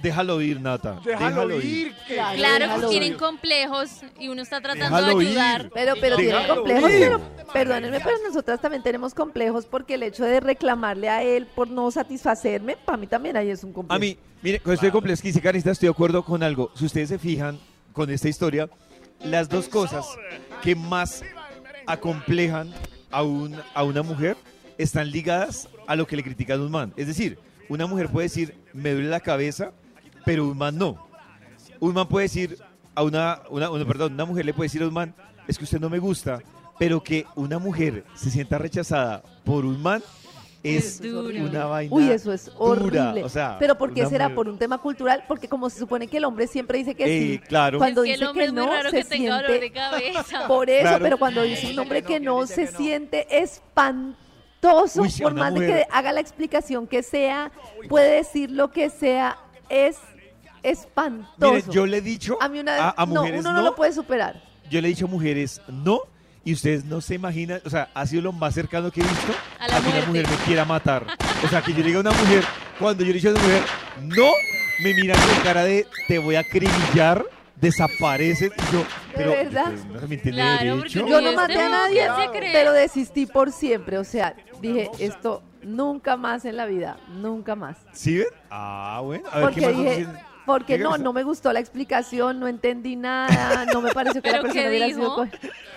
déjalo ir, Nata. Déjalo ir. que- Claro, déjalo tienen ir. complejos y uno está tratando Déjalo de ir. ayudar. Pero, pero tienen Déjalo complejos, ir. pero perdónenme, pero nosotras también tenemos complejos porque el hecho de reclamarle a él por no satisfacerme, para mí también ahí es un complejo. A mí, mire, con esto de complejo que dice Karencita, estoy de acuerdo con algo. Si ustedes se fijan con esta historia, las dos cosas que más acomplejan a, un, a una mujer están ligadas a lo que le critican a un man. Es decir, una mujer puede decir, me duele la cabeza, pero un man no. Un man puede decir a una, una, una- perdón, una mujer le puede decir a un man, es que usted no me gusta, pero que una mujer se sienta rechazada por un man es Es duro. una vaina Uy, eso es dura, horrible. o sea, pero ¿por qué será? mujer- ¿Por un tema cultural? Porque como se supone que el hombre siempre dice que Eh, sí. claro. Cuando Es que el dice hombre que es muy no, raro se que tenga dolor de siente... cabeza. Por eso, Claro. pero cuando dice un hombre que no, se siente espantoso, Uy, por más de que haga la explicación que sea, puede decir lo que sea, es espantoso. Mire, yo le he dicho a mí una vez, a, a no, mujeres uno no, no lo puede superar. yo le he dicho a mujeres no, y ustedes no se imaginan, o sea, ha sido lo más cercano que he visto A la que una mujer me quiera matar. O sea, que yo le diga a una mujer, cuando yo le he dicho a una mujer no, me miran con cara de te voy a acribillar, desapareces, y yo, pero verdad? no también tiene Claro, Yo no este maté a nadie, pero desistí por siempre. O sea, dije, esto nunca más en la vida, nunca más. ¿Sí ven? Ah, bueno, a ver qué más nos dije, dicen? Porque ¿Qué no, no me gustó la explicación, no entendí nada, no me pareció que la ¿Pero persona hubiera sido co-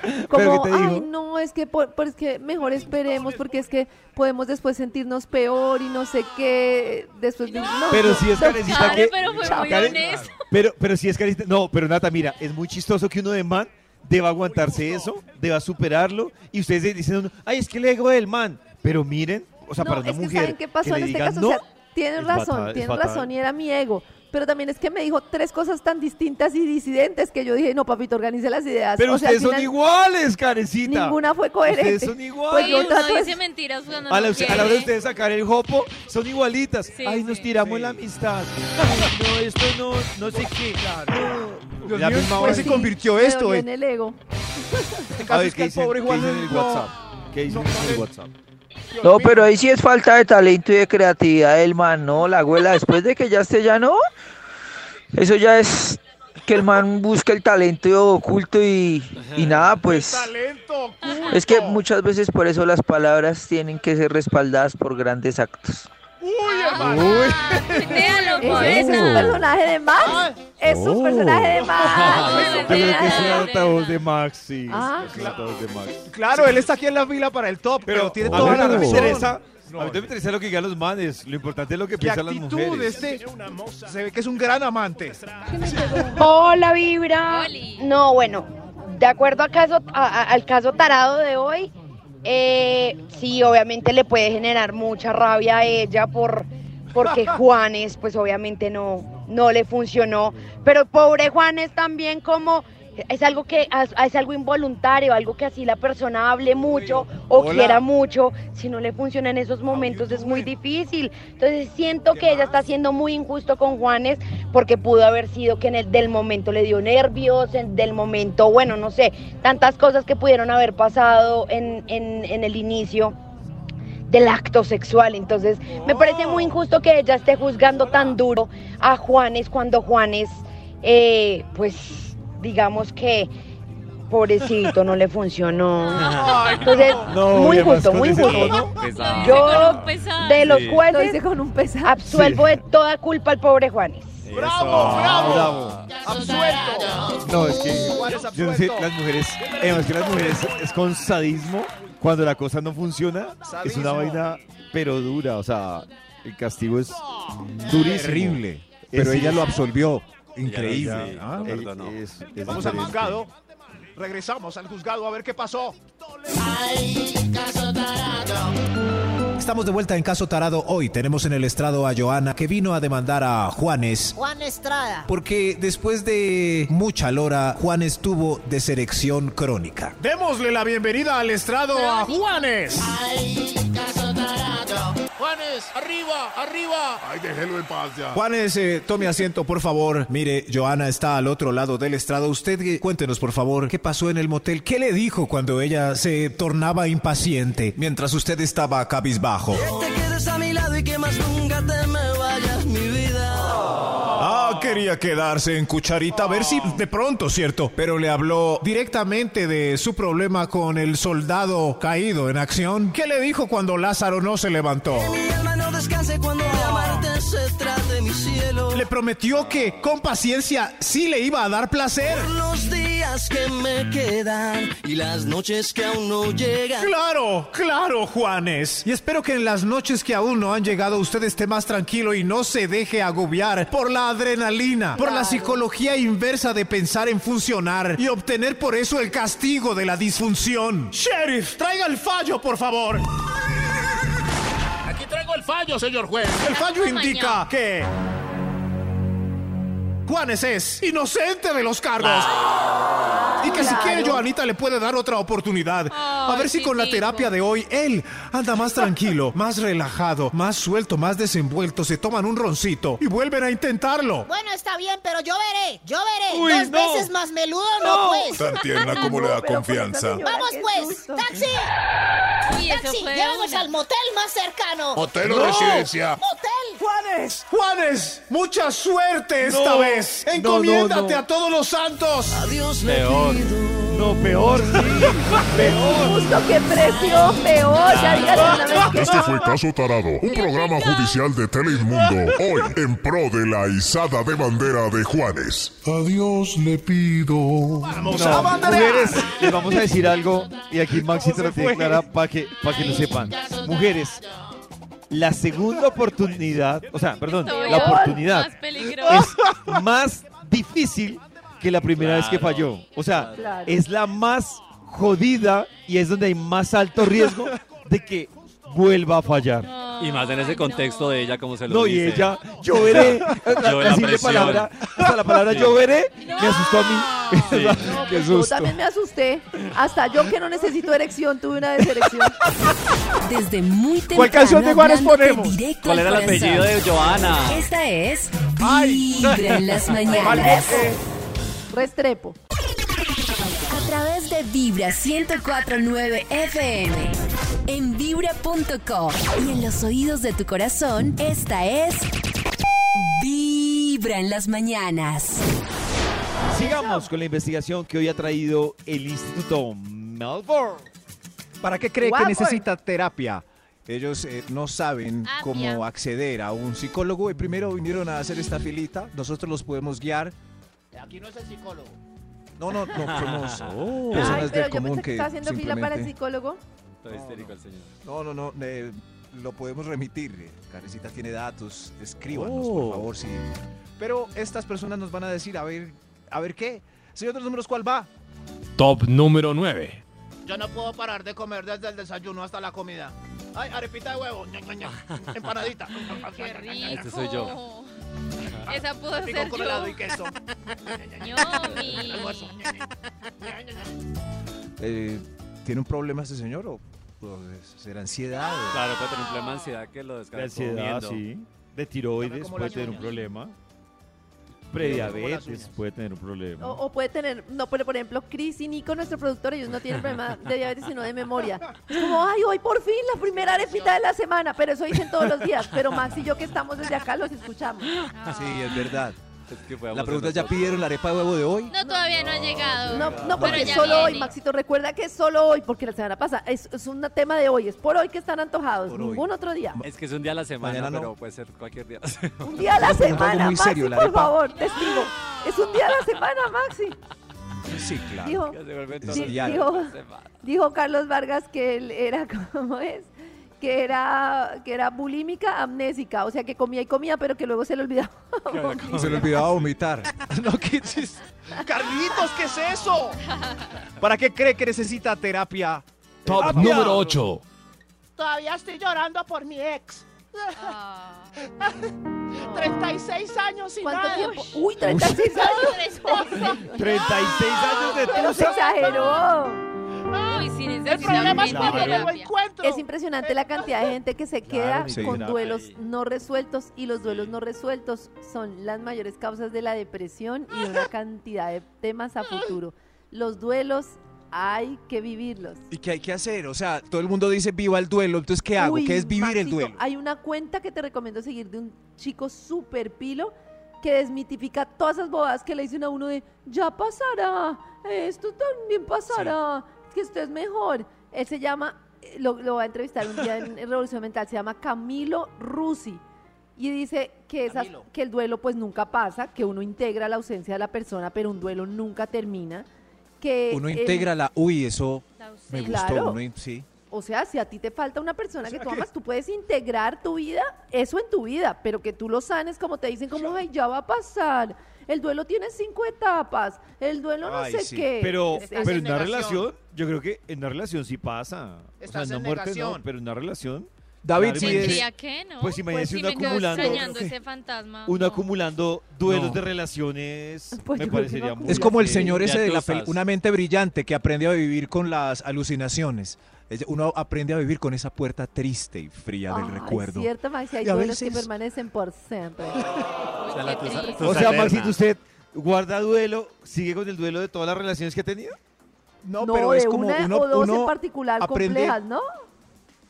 ¿Pero como, qué te dijo? ay, no, es que por, por- es que mejor esperemos porque es que podemos después sentirnos peor y no sé qué, después de no, Pero no, si es carecita que... pero fue muy Karen- honesto. Pero, pero si es carecita... No, pero Nata, mira, es muy chistoso que uno de man deba aguantarse eso, deba superarlo, y ustedes dicen, ay, es que el ego del man. Pero miren, o sea, No, para una es que mujer ¿saben qué pasó que en este digan caso? no, o sea, tienes es razón, fatal, es tienes razón y era mi ego. Pero también es que me dijo tres cosas tan distintas y disidentes que yo dije, no, papito, organice las ideas. Pero O sea, al ustedes son iguales, carecita. Ninguna fue coherente. Ustedes son iguales. Pues yo trato de- dice mentiras cuando A la, no a la hora de ustedes sacar el jopo, son igualitas. Sí, Ay, nos sí. tiramos la amistad. Ay, no, esto no, no sé qué. No. Dios La mío, misma ¿en hora. se convirtió esto? en- el ego. A ver, ¿qué el qué dicen en el no- WhatsApp? ¿Qué dicen en el WhatsApp? No, pero ahí sí es falta de talento y de creatividad del man, ¿no? La abuela, después de que ya esté ya no, eso ya es que el man busca el talento oculto y, y nada, pues. Es que muchas veces por eso las palabras tienen que ser respaldadas por grandes actos. Véalo, Ese, poeta. ese es un personaje de Max. Es un Oh. personaje de Max. Yo creo que es un altavoz de Max, sí. Ah. Es un altavoz de Max. Claro, él está aquí en la fila para el top, pero, tiene toda la no razón. interesa. A mí no me interesa lo que digan los manes. Lo importante es lo que ¿Qué piensan las actitud mujeres. este? Se ve que es un gran amante. Hola Vibra. No, bueno, de acuerdo al caso, a- a- al caso tarado de hoy, eh, sí, obviamente le puede generar mucha rabia a ella por porque Juanes, pues obviamente no, no le funcionó. Pero pobre Juanes también como es algo que es algo involuntario, algo que así la persona hable mucho o Hola. quiera mucho, si no le funciona en esos momentos es muy difícil. Entonces siento que ella está siendo muy injusto con Juanes porque pudo haber sido que en el del momento le dio nervios, en, del momento, bueno, no sé, tantas cosas que pudieron haber pasado en, en, en el inicio del acto sexual. Entonces, me parece muy injusto que ella esté juzgando tan duro a Juanes cuando Juanes, eh, pues, digamos que pobrecito, no le funcionó. Entonces, No, muy justo, muy justo. Yo, de los jueces, absuelvo de toda culpa al pobre Juanes. ¡Bravo, bravo! ¡Absuelto! No, es que yo no sé, las mujeres, eh, es que las mujeres es con sadismo cuando la cosa no funciona, es una vaina pero dura, o sea, el castigo es durísimo. Terrible. Pero ella lo absolvió. Increíble. ¿ah? perdonó. Es- es Vamos al juzgado. Regresamos al juzgado a ver qué pasó. Estamos de vuelta en Caso Tarado. Hoy tenemos en el estrado a Joana que vino a demandar a Juanes. Juan Estrada. Porque después de mucha lora, Juanes tuvo deserección crónica. Démosle la bienvenida al estrado a Juanes. Juanes, arriba, arriba. Ay, déjelo en paz ya. Juanes, eh, tome asiento, por favor. Mire, Joana está al otro lado del estrado. Usted, eh, cuéntenos, por favor, qué pasó en el motel. ¿Qué le dijo cuando ella se tornaba impaciente mientras usted estaba cabizbajo? Te quedes a mi lado y que más nunca te me quería quedarse en cucharita a ver si de pronto, cierto. Pero le habló directamente de su problema con el soldado caído en acción. ¿Qué le dijo cuando Lázaro no se levantó? Mi alma no descanse cuando de amarte se trate, mi cielo. Le prometió que con paciencia sí le iba a dar placer. Por los días que me quedan y las noches que aún no llegan. Claro, claro, Juanes. Y espero que en las noches que aún no han llegado usted esté más tranquilo y no se deje agobiar por la adrenalina, por la psicología inversa de pensar en funcionar y obtener por eso el castigo de la disfunción. Sheriff, traiga el fallo, por favor. El fallo, señor juez. El fallo indica que Juanes es inocente de los cargos. Y que si quiere, Joanita le puede dar otra oportunidad. A ver si con la terapia de hoy él anda más tranquilo, más relajado, más suelto, más desenvuelto. Se toman un roncito y vuelven a intentarlo. Bueno, está bien, pero yo veré, yo veré. Uy, Dos no. veces más meludo, no, pues. Tan tierna como le da confianza. Vamos pues, taxi. Uy, taxi, llévanos al motel más cercano. Hotel o No. residencia. Motel. Juanes, Juanes, mucha suerte esta No, vez. no, Encomiéndate no, no. a todos los santos. Adiós, Peor. No, peor, sí. Peor. Justo qué presión, peor. Ya díganle una vez que Este fue Caso Tarado, un programa judicial de Teleinmundo, hoy en pro de la izada de bandera de Juanes. Adiós le pido. No, mujeres, les vamos a decir algo y aquí Maxi te lo tiene clara para que, para que lo sepan. Mujeres, la segunda oportunidad, o sea, perdón, la oportunidad es más difícil que la primera vez que falló. O sea, Claro. es la más jodida y es donde hay más alto riesgo de que vuelva a fallar. Y más en ese contexto de ella, como se lo No, y dice. ella, yo veré. La, Yo la la palabra, hasta la palabra Sí. yo veré, me asustó a mí. Sí. No, Qué pues yo susto. también me asusté. Hasta yo que no necesito erección tuve una deserección. Desde muy temprano. ¿Cuál canción de Juanes ponemos? ¿Cuál era el apellido de Joana? Esta es Vibra en las mañanas. Restrepo. A través de Vibra 1049 FM. En vibra.com y en los oídos de tu corazón, esta es Vibra en las mañanas. Sigamos con la investigación que hoy ha traído el Instituto Melbourne. ¿Para qué cree que necesita terapia? Ellos eh, no saben cómo acceder a un psicólogo y primero vinieron a hacer esta filita. Nosotros los podemos guiar. Aquí no es el psicólogo. No, no, no, somos Oh. Ay, personas pero del yo común pensé que que estaba haciendo fila para el psicólogo. Está histérico el señor. No, no, no, eh, lo podemos remitir. eh, Carecita tiene datos, escríbanos, Oh. por favor, sí. Pero estas personas nos van a decir, a ver, a ver qué. Señor de los números, ¿cuál va? Top número 9. Yo no puedo parar de comer desde el desayuno hasta la comida. Ay, arepita de huevo. Empanadita. Qué rico. Este soy yo. Esa pudo Pico ser con yo. helado y queso. Eh, ¿Tiene un problema este señor o, o será ansiedad? o- Claro, puede tener un problema de ansiedad que lo De descarga ansiedad, comiendo. sí. De tiroides como puede tener un problema. Prediabetes puede tener un problema. O, o puede tener, no, pero por ejemplo, Chris y Nico, nuestro productor, ellos no tienen problema de diabetes, sino de memoria. Es como, ay, hoy por fin la primera arepita de la semana, pero eso dicen todos los días. Pero Max y yo que estamos desde acá los escuchamos. Sí, es verdad. Es que podemos La pregunta es, ¿ya pidieron la arepa de huevo de hoy? No, todavía no ha llegado. No, no porque solo hoy, viene. Maxito, recuerda que es solo hoy, porque la semana pasada es, es un tema de hoy, es por hoy que están antojados, Por hoy. ningún otro día. Es que es un día a la semana, Mañana no. pero puede ser cualquier día. Un día a la semana, muy Maxi, serio, la por arepa. favor, testigo. Es un día a la semana, Maxi. Sí, claro. Dijo, dijo- dijo Carlos Vargas que él era, ¿cómo es? Que era, que era bulímica amnésica, o sea que comía y comía, pero que luego se le olvidaba. Se le olvidaba vomitar. no, ¿qué chis- Carlitos, ¿qué es eso? ¿Para qué cree que necesita terapia? Top Terapia. número 8. Todavía estoy llorando por mi ex. Ah. 36 años y ¿Cuánto nada. tiempo? Uy, 36 años. 36 años de Pero se tusa. exageró. El problema es cuando no lo encuentro. Es impresionante la cantidad de gente que se queda con duelos no resueltos y los duelos no resueltos son las mayores causas de la depresión y una cantidad de temas a futuro. Los duelos hay que vivirlos. ¿Y qué hay que hacer? O sea, todo el mundo dice viva el duelo, entonces ¿qué hago? Uy, ¿Qué es vivir el duelo? Hay una cuenta que te recomiendo seguir de un chico súper pilo que desmitifica todas esas bobadas que le dicen a uno de ya pasará, esto también pasará, que usted es mejor. Él se llama, eh, lo, lo va a entrevistar un día en Revolución Mental, se llama Camilo Rusi. Y dice que, esas, Camilo. que el duelo pues nunca pasa, que uno integra la ausencia de la persona, pero un duelo nunca termina. Que Uno el- integra la... Uy, eso La me gustó. Claro. uno in- sí. O sea, si a ti te falta una persona que sea tú que- amas, tú puedes integrar tu vida, eso en tu vida, pero que tú lo sanes como te dicen, como, ay, ya va a pasar. El duelo tiene cinco etapas, el duelo no Ay, sé sí. qué. Pero, Es- Estás pero en en una negación. relación, yo creo que en una relación sí pasa. O Estás sea, en no muerte no, pero en una relación. David, sí imagínese- Tendría que, ¿no? Pues imagínese si uno me quedo acumulando- extrañando ¿Qué? ese fantasma. Uno no. acumulando duelos No. de relaciones Pues me yo creo que parecería no muy Es como el señor ese de la tusas. pel- una mente brillante que aprende a vivir con las alucinaciones. Es- Uno aprende a vivir con esa puerta triste y fría del Ay, recuerdo. cierto, Maxi, hay duelos que veces- permanecen por siempre. O sea, la tusa- tusa O sea. Maxito, ¿usted guarda duelo, sigue con el duelo de todas las relaciones que ha tenido? No, No, pero de es como una uno, o dos uno en particular aprende- complejas, ¿no?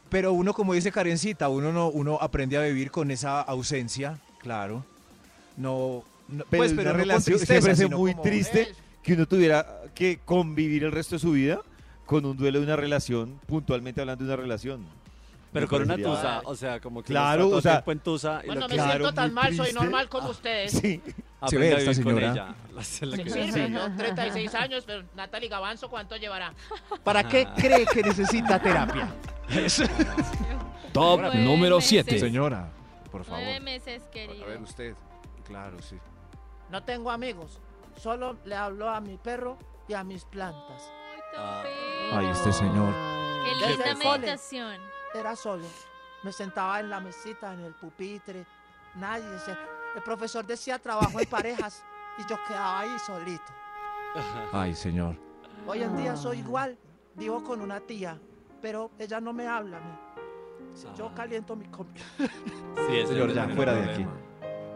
Pero uno, como dice Karencita, uno no, uno aprende a vivir con esa ausencia, claro. No, no Pero pues, pero una relación tristeza, siempre es muy como- triste que uno tuviera que convivir el resto de su vida con un duelo de una relación, puntualmente hablando de una relación. Pero con una tusa, o sea, como que Claro, o sea, en tusa y Bueno, lo me que siento tan mal, soy triste. normal como ustedes. Sí. Se ve esta con señora. ella. La- la sirve, yo 36 años, pero Natalie Gavanzo, ¿cuánto llevará? ¿Para qué cree que necesita terapia? Top Nueve número meses. 7. Señora, por favor. Nueve meses, querido. A ver, usted. Claro, sí. No tengo amigos, solo le hablo a mi perro y a mis plantas. Ay, este señor. Qué linda meditación. Era solo. Me sentaba en la mesita, en el pupitre. Nadie se... El profesor decía trabajo en parejas y yo quedaba ahí solito. Ay, señor. Hoy en día soy igual. Vivo con una tía, pero ella no me habla. me- Yo caliento mi comida. Sí, Señor, ya, fuera de aquí.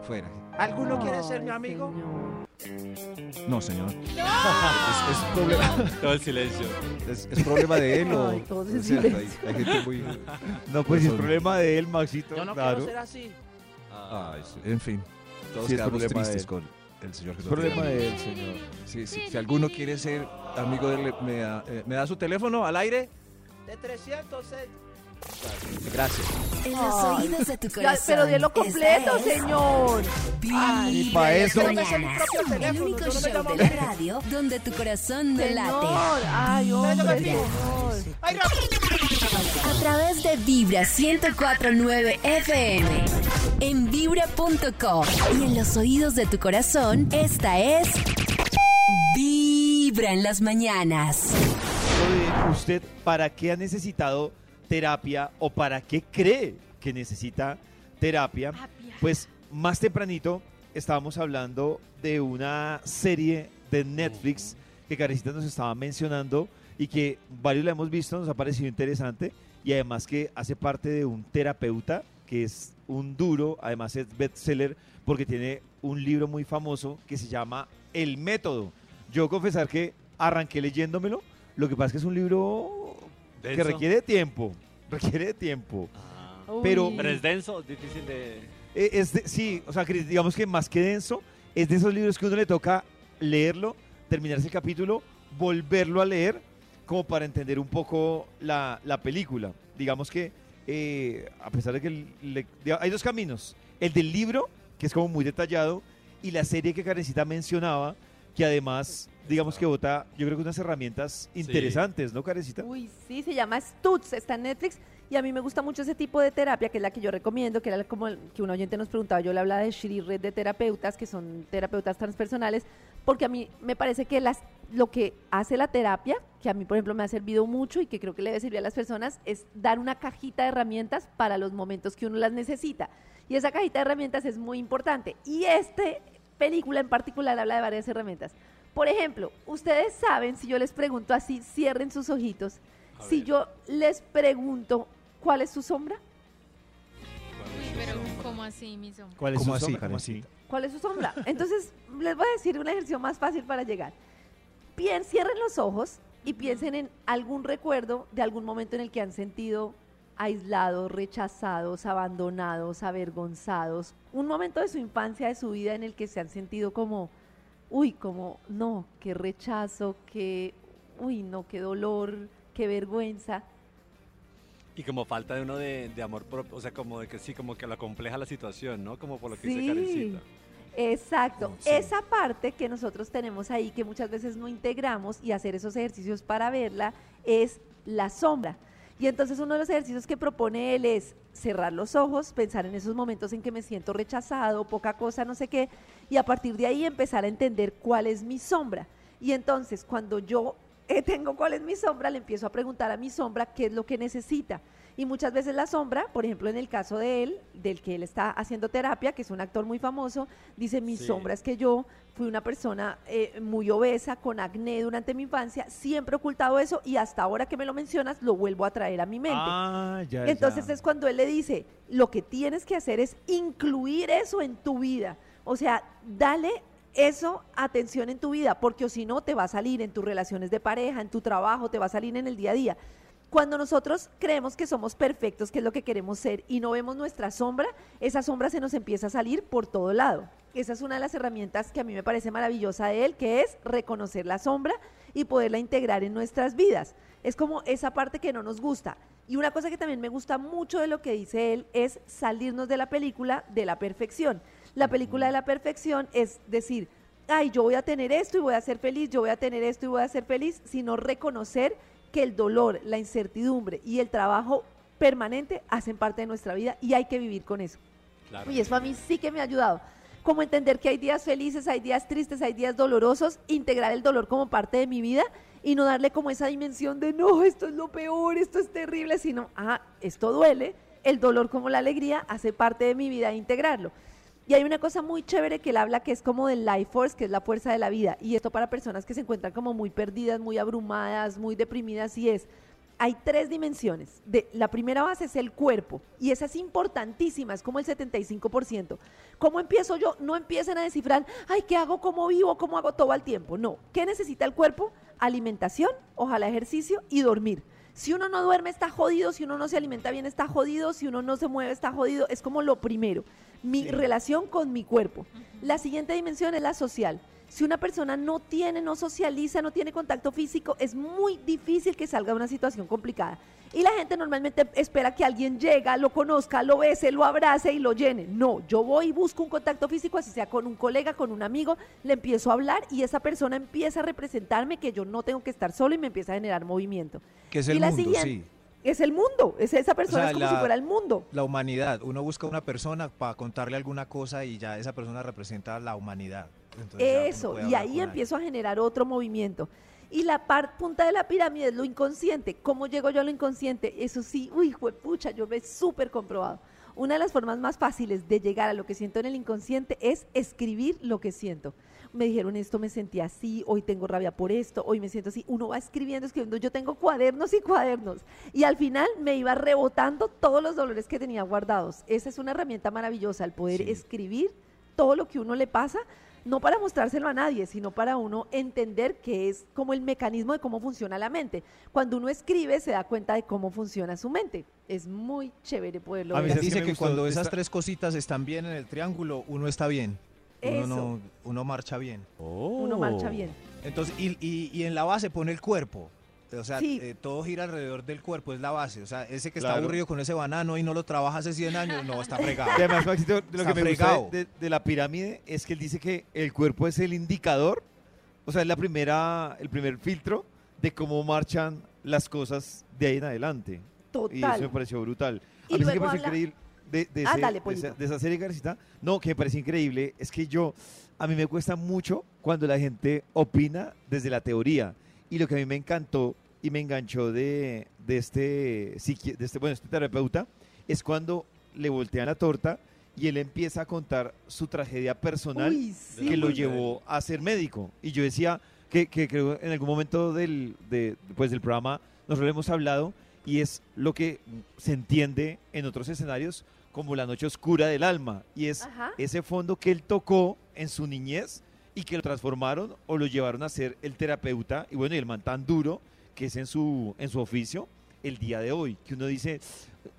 Fuera. ¿Alguno quiere ser mi amigo? No, señor. Es, es problema, Todo el silencio. es, es problema de él o. Ay, todos en es cierto, hay, silencio. hay gente muy. No, pues es problema de él, Maxito. Yo no claro. quiero ser así. Ay, sí, en fin. Todos Sí, quedamos tristes con el señor Es Jesús. problema de él, señor. Sí, sí. Si alguno quiere ser amigo de él, me da, eh, ¿me da su teléfono al aire. De 306. Gracias. En los oídos de tu Ya, corazón. pero délo completo, es señor. y pa' eso. El único no show de la radio donde tu corazón no Señor, late. ay, hombre, señor. Ay. A través de Vibra 1049 FM. En vibra.com. Y en los oídos de tu corazón, esta es. Vibra en las mañanas. usted para qué ha necesitado terapia o para qué cree que necesita terapia. Pues más tempranito estábamos hablando de una serie de Netflix que Carecita nos estaba mencionando y que varios la hemos visto, nos ha parecido interesante y además que hace parte de un terapeuta que es un duro, además es bestseller porque tiene un libro muy famoso que se llama El Método. Yo confesar que arranqué leyéndomelo, lo que pasa es que es un libro que requiere tiempo, requiere de tiempo. Uy. Pero Pero es denso, difícil de... eh, es de- sí, o sea, digamos que más que denso, es de esos libros que uno le toca leerlo, terminarse el capítulo, volverlo a leer, como para entender un poco la, la película. Digamos que, eh, a pesar de que le- hay dos caminos. El del libro, que es como muy detallado, y la serie que Karencita mencionaba, que además, digamos que bota, yo creo que unas herramientas interesantes, ¿no, Karencita? Uy, sí, se llama Stutz, está en Netflix y a mí me gusta mucho ese tipo de terapia, que es la que yo recomiendo, que era como el- que un oyente nos preguntaba, yo le hablaba de Shri Red de terapeutas, que son terapeutas transpersonales, porque a mí me parece que las, lo que hace la terapia, que a mí por ejemplo me ha servido mucho y que creo que le debe servir a las personas, es dar una cajita de herramientas para los momentos que uno las necesita. Y esa cajita de herramientas es muy importante. Y este película en particular habla de varias herramientas. Por ejemplo, ustedes saben, si yo les pregunto así, cierren sus ojitos, si yo les pregunto cuál es su sombra, Uy, pero ¿cómo así, mi sombra? ¿Cuál es ¿Cómo su así, sombra? ¿Cómo Karencita? ¿cuál es su sombra? Entonces, les voy a decir un ejercicio más fácil para llegar. Bien, cierren los ojos y piensen en algún recuerdo de algún momento en el que han sentido aislados, rechazados, abandonados, avergonzados. Un momento de su infancia, de su vida en el que se han sentido como, uy, como, no, qué rechazo, qué, uy, no, qué dolor, qué vergüenza. Y como falta de uno de, de amor propio, o sea, como de que sí, como que lo compleja la situación, ¿no? Como por lo que dice Sí, Karencita. exacto. Esa parte que nosotros tenemos ahí, que muchas veces no integramos y hacer esos ejercicios para verla, es la sombra. Y entonces uno de los ejercicios que propone él es cerrar los ojos, pensar en esos momentos en que me siento rechazado, poca cosa, no sé qué, y a partir de ahí empezar a entender cuál es mi sombra. Y entonces cuando yo eh, tengo cuál es mi sombra, le empiezo a preguntar a mi sombra qué es lo que necesita. Y muchas veces la sombra, por ejemplo en el caso de él, del que él está haciendo terapia, que es un actor muy famoso, dice, mi Sí. sombra es que yo fui una persona eh, muy obesa, con acné durante mi infancia, siempre he ocultado eso y hasta ahora que me lo mencionas lo vuelvo a traer a mi mente. Ah, ya, Entonces ya. es cuando él le dice, lo que tienes que hacer es incluir eso en tu vida. O sea, dale eso atención en tu vida, porque o si no te va a salir en tus relaciones de pareja, en tu trabajo, te va a salir en el día a día. Cuando nosotros creemos que somos perfectos, que es lo que queremos ser, y no vemos nuestra sombra, esa sombra se nos empieza a salir por todo lado. Esa es una de las herramientas que a mí me parece maravillosa de él, que es reconocer la sombra y poderla integrar en nuestras vidas. Es como esa parte que no nos gusta. Y una cosa que también me gusta mucho de lo que dice él es salirnos de la película de la perfección. La película de la perfección es decir, ay, yo voy a tener esto y voy a ser feliz, yo voy a tener esto y voy a ser feliz, sino reconocer que el dolor, la incertidumbre y el trabajo permanente hacen parte de nuestra vida y hay que vivir con eso. Y eso a mí sí que me ha ayudado. Como entender que hay días felices, hay días tristes, hay días dolorosos, integrar el dolor como parte de mi vida y no darle como esa dimensión de no, esto es lo peor, esto es terrible, sino, ah, esto duele, el dolor como la alegría hace parte de mi vida e integrarlo. Y hay una cosa muy chévere que él habla que es como del life force, que es la fuerza de la vida. Y esto para personas que se encuentran como muy perdidas, muy abrumadas, muy deprimidas, y es, hay tres dimensiones. De, la primera base es el cuerpo, y esa es importantísima, es como el 75%. ¿Cómo empiezo yo? No empiecen a descifrar, ay, ¿qué hago? ¿Cómo vivo? ¿Cómo hago todo al tiempo? No. ¿Qué necesita el cuerpo? Alimentación, ojalá ejercicio y dormir. Si uno no duerme está jodido, si uno no se alimenta bien está jodido, si uno no se mueve está jodido, es como lo primero. Mi relación con mi cuerpo. La siguiente dimensión es la social. Si una persona no tiene, no socializa, no tiene contacto físico, es muy difícil que salga de una situación complicada. Y la gente normalmente espera que alguien llegue, lo conozca, lo bese, lo abrace y lo llene. No, yo voy y busco un contacto físico, así sea con un colega, con un amigo, le empiezo a hablar y esa persona empieza a representarme que yo no tengo que estar solo y me empieza a generar movimiento. Que es y el la mundo, siguiente, sí. Es el mundo, es esa persona, O sea, es como la- si fuera el mundo. La humanidad. Uno busca una persona para contarle alguna cosa y ya esa persona representa la humanidad. Entonces Eso, y ahí empiezo a generar otro movimiento. Y la par- punta de la pirámide es lo inconsciente. ¿Cómo llego yo a lo inconsciente? Eso sí, uy, pucha, yo lo he súper comprobado. Una de las formas más fáciles de llegar a lo que siento en el inconsciente es escribir lo que siento. Me dijeron esto, me sentí así, hoy tengo rabia por esto, hoy me siento así. Uno va escribiendo, escribiendo. Yo tengo cuadernos y cuadernos. Y al final me iba rebotando todos los dolores que tenía guardados. Esa es una herramienta maravillosa, el poder escribir todo lo que uno le pasa, no para mostrárselo a nadie, sino para uno entender que es como el mecanismo de cómo funciona la mente. Cuando uno escribe se da cuenta de cómo funciona su mente. Es muy chévere poderlo A ver. veces dice que cuando esas tres cositas están bien en el triángulo, uno está bien. Uno, Eso. no, uno marcha bien. Uno marcha bien. Entonces, y, y- y en la base pone el cuerpo. O sea, Sí. eh, todo gira alrededor del cuerpo, es la base. O sea, ese que está Claro. aburrido con ese banano y no lo trabaja hace 100 años, no, está fregado. Y además, Maxito, de lo Está que me gusta fregado. de, de- de la pirámide es que él dice que el cuerpo es el indicador, o sea, es la primera, el primer filtro de cómo marchan las cosas de ahí en adelante. Y Total. eso me pareció brutal. Y A mí sí que me pareció increíble de, de Ah, ese- dale, de esa, de esa serie Garcita. No, que me parece increíble es que yo, a mí me cuesta mucho cuando la gente opina desde la teoría. Y lo que a mí me encantó y me enganchó de, de este, de este, bueno, este terapeuta es cuando le voltean la torta y él empieza a contar su tragedia personal Uy, sí. que lo llevó a ser médico. Y yo decía que, que creo en algún momento del, de, pues, del programa nosotros lo hemos hablado y es lo que se entiende en otros escenarios como la noche oscura del alma. Y es Ajá. ese fondo que él tocó en su niñez y que lo transformaron o lo llevaron a ser el terapeuta y bueno, y el man tan duro que es en su, en su oficio el día de hoy, que uno dice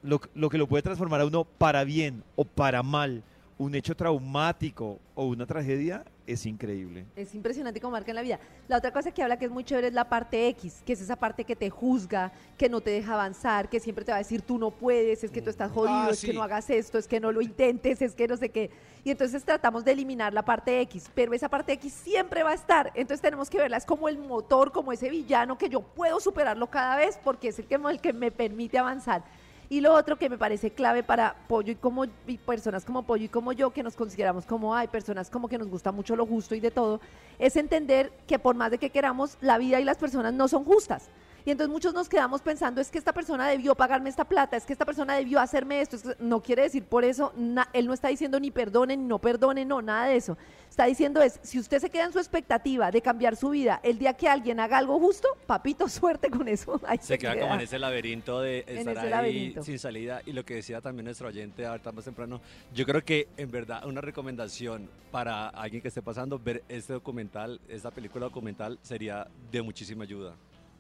lo, lo que lo puede transformar a uno para bien o para mal, un hecho traumático o una tragedia, es increíble. Es impresionante cómo marca en la vida. La otra cosa que habla que es muy chévere es la parte X, que es esa parte que te juzga, que no te deja avanzar, que siempre te va a decir tú no puedes, es que tú estás jodido, Ah, es que no hagas esto, es que no lo intentes, es que no sé qué. Y entonces tratamos de eliminar la parte X, pero esa parte X siempre va a estar. Entonces tenemos que verla, es como el motor, como ese villano que yo puedo superarlo cada vez porque es el que, el que me permite avanzar. Y lo otro que me parece clave para Pollo y como y personas como Pollo y como yo, que nos consideramos como hay personas como que nos gusta mucho lo justo y de todo, es entender que por más de que queramos, la vida y las personas no son justas. Y entonces muchos nos quedamos pensando, es que esta persona debió pagarme esta plata, es que esta persona debió hacerme esto. es que- no quiere decir por eso, na- él no está diciendo ni perdone, ni no perdone, no, nada de eso. Está diciendo es, si usted se queda en su expectativa de cambiar su vida el día que alguien haga algo justo, papito, suerte con eso. Ahí Se queda como en ese laberinto de estar ahí laberinto. sin salida. Y lo que decía también nuestro oyente ahorita más temprano, yo creo que en verdad una recomendación para alguien que esté pasando, ver este documental, esta película documental sería de muchísima ayuda.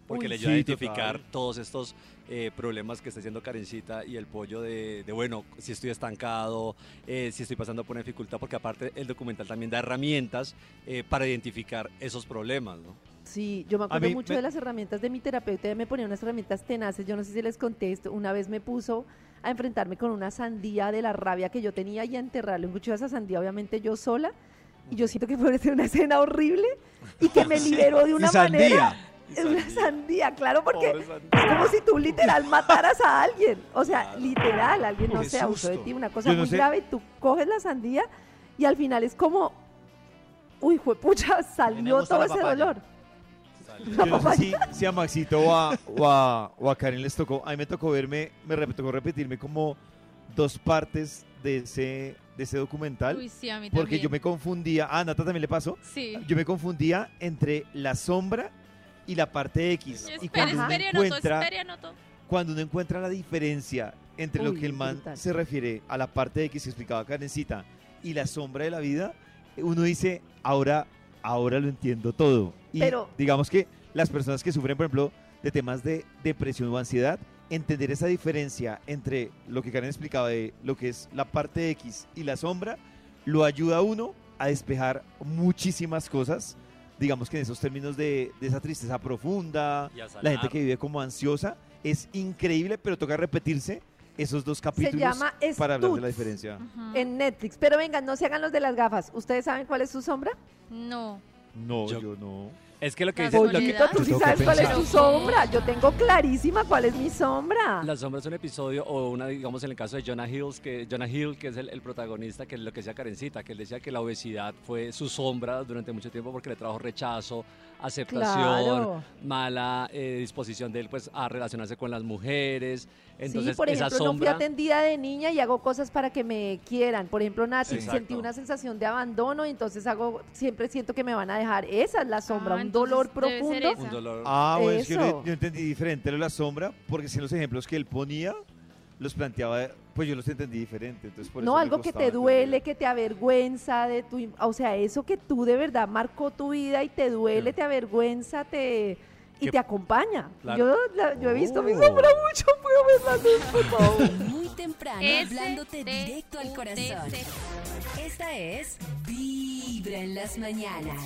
Porque Uy, le ayuda a identificar total. todos estos eh, problemas que está haciendo Karencita y el pollo de, de, bueno, si estoy estancado, eh, si estoy pasando por una dificultad, porque aparte el documental también da herramientas eh, para identificar esos problemas, ¿no? Sí, yo me acuerdo mucho me- de las herramientas de mi terapeuta, me ponía unas herramientas tenaces, yo no sé si les contesto, una vez me puso a enfrentarme con una sandía de la rabia que yo tenía y a enterrarle un cuchillo a esa sandía, obviamente yo sola, y yo siento que fue una escena horrible y que me liberó de Y una sandía. manera... Es una sandía, claro, porque es como si tú literal mataras a alguien. O sea, literal, alguien no Qué se abusó de ti, una cosa Yo no muy sé- grave, tú coges la sandía y al final es como, uy, juepucha, salió todo ese dolor. Yo no sé si, si a Maxito o a, o, a, o a Karen les tocó. A mí me tocó verme, me tocó repetirme como dos partes de ese, de ese documental. Uy, sí, a mí Porque también. yo me confundía. Ah, Nata también le pasó. Sí. Yo me confundía entre la sombra y la parte X. y Espere, cuando uno encuentra, cuando uno encuentra la diferencia entre lo Uy, que el man brutal. se refiere a la parte X que explicaba Karencita y la sombra de la vida, uno dice, ahora, ahora lo entiendo todo. Y Pero- digamos que las personas que sufren, por ejemplo, de temas de depresión o ansiedad, entender esa diferencia entre lo que Karen explicaba de lo que es la parte X y la sombra, lo ayuda a uno a despejar muchísimas cosas. Digamos que en esos términos de, de esa tristeza profunda, la gente que vive como ansiosa, es increíble, pero toca repetirse esos dos capítulos llama para hablar de la diferencia. En Netflix. Pero vengan, no se hagan los de las gafas. ¿Ustedes saben cuál es su sombra? No. No, yo, no. Es que lo que dice... lo que- Pollito, tú sí sabes cuál es tu sombra. Yo tengo clarísima cuál es mi sombra. La sombra es un episodio o una, digamos, en el caso de Jonah Hills, que Jonah Hill, que es el, el protagonista, que es lo que decía Karencita, que él decía que la obesidad fue su sombra durante mucho tiempo porque le trajo rechazo, aceptación, Claro. mala eh, disposición de él pues a relacionarse con las mujeres. Entonces sí, por esa ejemplo, no fui sombra atendida de niña y hago cosas para que me quieran. Por ejemplo, Nati, Exacto. sentí una sensación de abandono y entonces hago, siempre siento que me van a dejar. Esa es la sombra, un dolor profundo. un dolor. Ah, bueno, es que yo, yo entendí diferente lo de la sombra, porque si en los ejemplos que él ponía, los planteaba, pues yo los entendí diferente. Entonces por No, eso me algo que te duele, que te avergüenza de tu, o sea, eso que tú de verdad marcó tu vida y te duele, te avergüenza, te y te acompaña. Claro. Yo, la- yo he visto mi Oh. sombra mucho, puedo verla por favor. Muy temprano, hablándote directo al corazón. Esta es Vibra en las mañanas.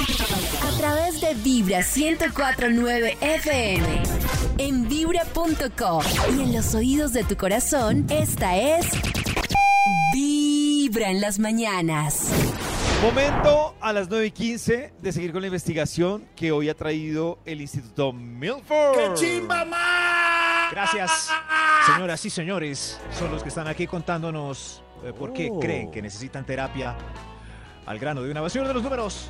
A través de Vibra 1049 FM. En vibra.com. Y en los oídos de tu corazón, esta es Vibra en las mañanas. Momento a las 9 y 15 de seguir con la investigación que hoy ha traído el Instituto Milford. Gracias, señoras y señores. Son los que están aquí contándonos eh, por qué Oh. creen que necesitan terapia. Al grano de una vez. Señor de los números,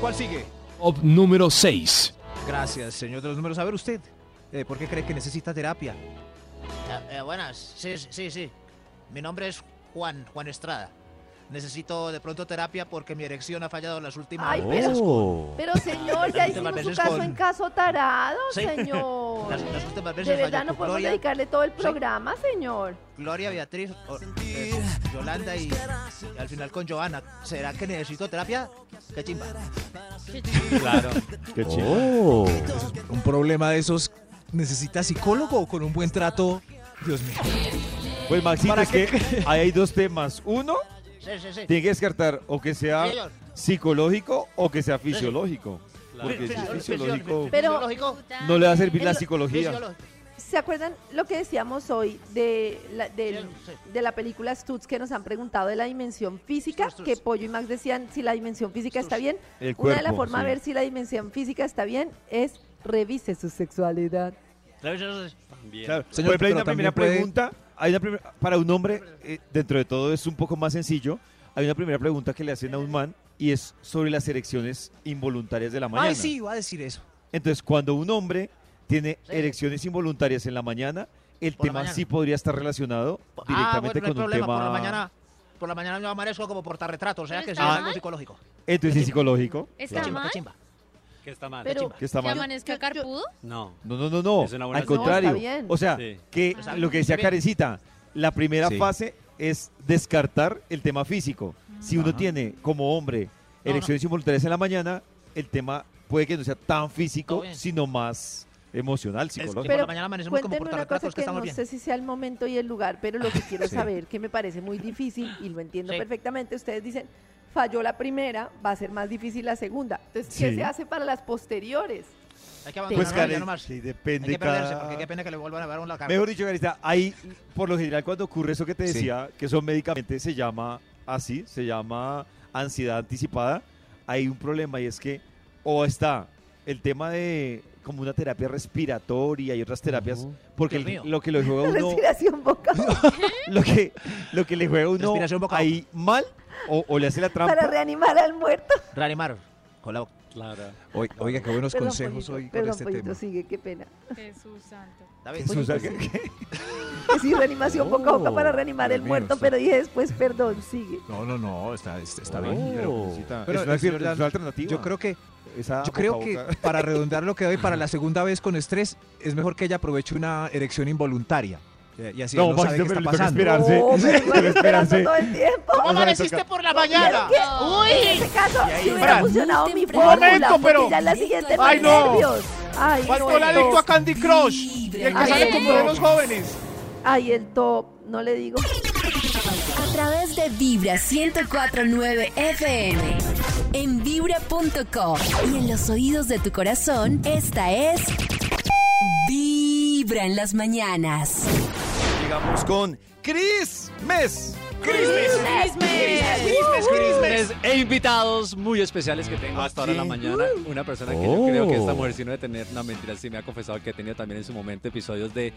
¿cuál sigue? Top número 6. Gracias, señor de los números. A ver usted, eh, ¿por qué cree que necesita terapia? Eh, eh, buenas, sí, sí, sí. Mi nombre es Juan, Juan Estrada. Necesito de pronto terapia porque mi erección ha fallado en las últimas Ay, pero- veces con- Pero señor, ya hicimos su caso con- en caso tarado, Sí. señor. Las, las últimas veces De verdad no podemos Gloria, dedicarle todo el programa, señor. Gloria, Beatriz, o- eh, Yolanda y, y al final con Joana. ¿Será que necesito terapia? Qué chimba. Claro. Qué Oh. Un problema de esos necesita psicólogo o con un buen trato. Dios mío. Pues Maxito, ¿Para es que ahí hay dos temas. Uno, Sí, sí, sí. tiene que descartar o que sea Sí, señor. psicológico o que sea fisiológico. Porque si es Fisiológico, fisiológico, Pero- fisiológico. no le va a servir la psicología. fisiológico. ¿Se acuerdan lo que decíamos hoy de la, del- Sí, sí. de la película Stutz que nos han preguntado de la dimensión física? Stutz. Que Pollo y Max decían si la dimensión física está bien. El Una de las cuerpo, formas sí. de ver si la dimensión física está bien es revise su sexualidad. También. Claro. Señor, Por ejemplo, hay pero una primera también puede- pregunta. Hay una para un hombre, eh, dentro de todo es un poco más sencillo. Hay una primera pregunta que le hacen a un man y es sobre las erecciones involuntarias de la mañana. Ay, sí, iba a decir eso. Entonces, cuando un hombre tiene erecciones involuntarias en la mañana, el Por tema mañana. sí podría estar relacionado Ah, directamente bueno, no hay con un problema. tema. Por la mañana, por la mañana yo amanezco como portarretrato, o sea que es ¿Está algo psicológico. Entonces, es psicológico. ¿Está chimba, mal? Qué chimba. ¿Qué está mal? Pero- Que está ¿Que mal. amanezca carpudo? No. No, no, no, no. Es una buena Al señal. contrario. No, está bien. O sea, Sí. que lo que decía. Karencita, la primera Sí. fase es descartar el tema físico. Si uno Ajá. tiene como hombre No, erecciones involuntarias en la mañana, el tema puede que no sea tan físico, Todo bien. sino más emocional, Es que psicológico. por la mañana amanecemos como Cuéntenme una cosa portarretratos que que estamos no bien. sé si sea el momento y el lugar, pero lo que quiero Sí. saber, que me parece muy difícil y lo entiendo Sí. perfectamente, ustedes dicen, falló la primera, va a ser más difícil la segunda. Entonces, ¿qué Sí. se hace para las posteriores? Hay que Pues, abandonarlo Karen, ya nomás. sí, depende Hay que perderse, cada- porque qué pena que le vuelvan a dar una cara. Mejor dicho, Carita, hay, por lo general, cuando ocurre eso que te Sí. decía, que son médicamente, se llama así, se llama ansiedad anticipada, hay un problema y es que, o está el tema de como una terapia respiratoria y otras terapias, porque el- lo que le juega a uno, Respiración boca lo que, lo que le juega a uno Respiración boca a boca. ahí mal, o, o le hace la trampa, para reanimar al muerto. Reanimar con la. Oiga, oiga, qué buenos Perdón, consejos Pollito, hoy con perdón, este Pollito, tema. sigue, qué pena. Jesús santo. Jesús, ¿qué- qué? Que sí, reanimación boca a boca Oh, para reanimar Dios el mío, muerto, está- pero dije después, perdón, sigue. No, no, no, está, está, está Oh, bien. Pero, pero es una, es verdad, es una alternativa. yo creo que Esa Yo creo que para redondear lo que doy para la segunda vez con estrés, es mejor que ella aproveche una erección involuntaria. Y así No, no, sabe qué está le pasando. esperarse. No, pero esperarse. todo el tiempo. ¿Cómo le amaneciste por la mañana? Uy, en ese caso, si hubiera funcionado mi fórmula, pero- ya en la siguiente Ay, no. Ay, el el adicto top. a Candy Crush. Y el que Ay, sale el como de top. los jóvenes. Ay, el top, no le digo. A través de Vibra 1049 FM. En vibra.com. Y en los oídos de tu corazón, esta es. Vibra en las mañanas. Llegamos con Chris Mes. Christmas. E invitados muy especiales que tengo hasta ahora en la mañana. Una persona que yo creo que esta mujer sí no debe tener, no mentira, sí me ha confesado que ha tenido también en su momento episodios de,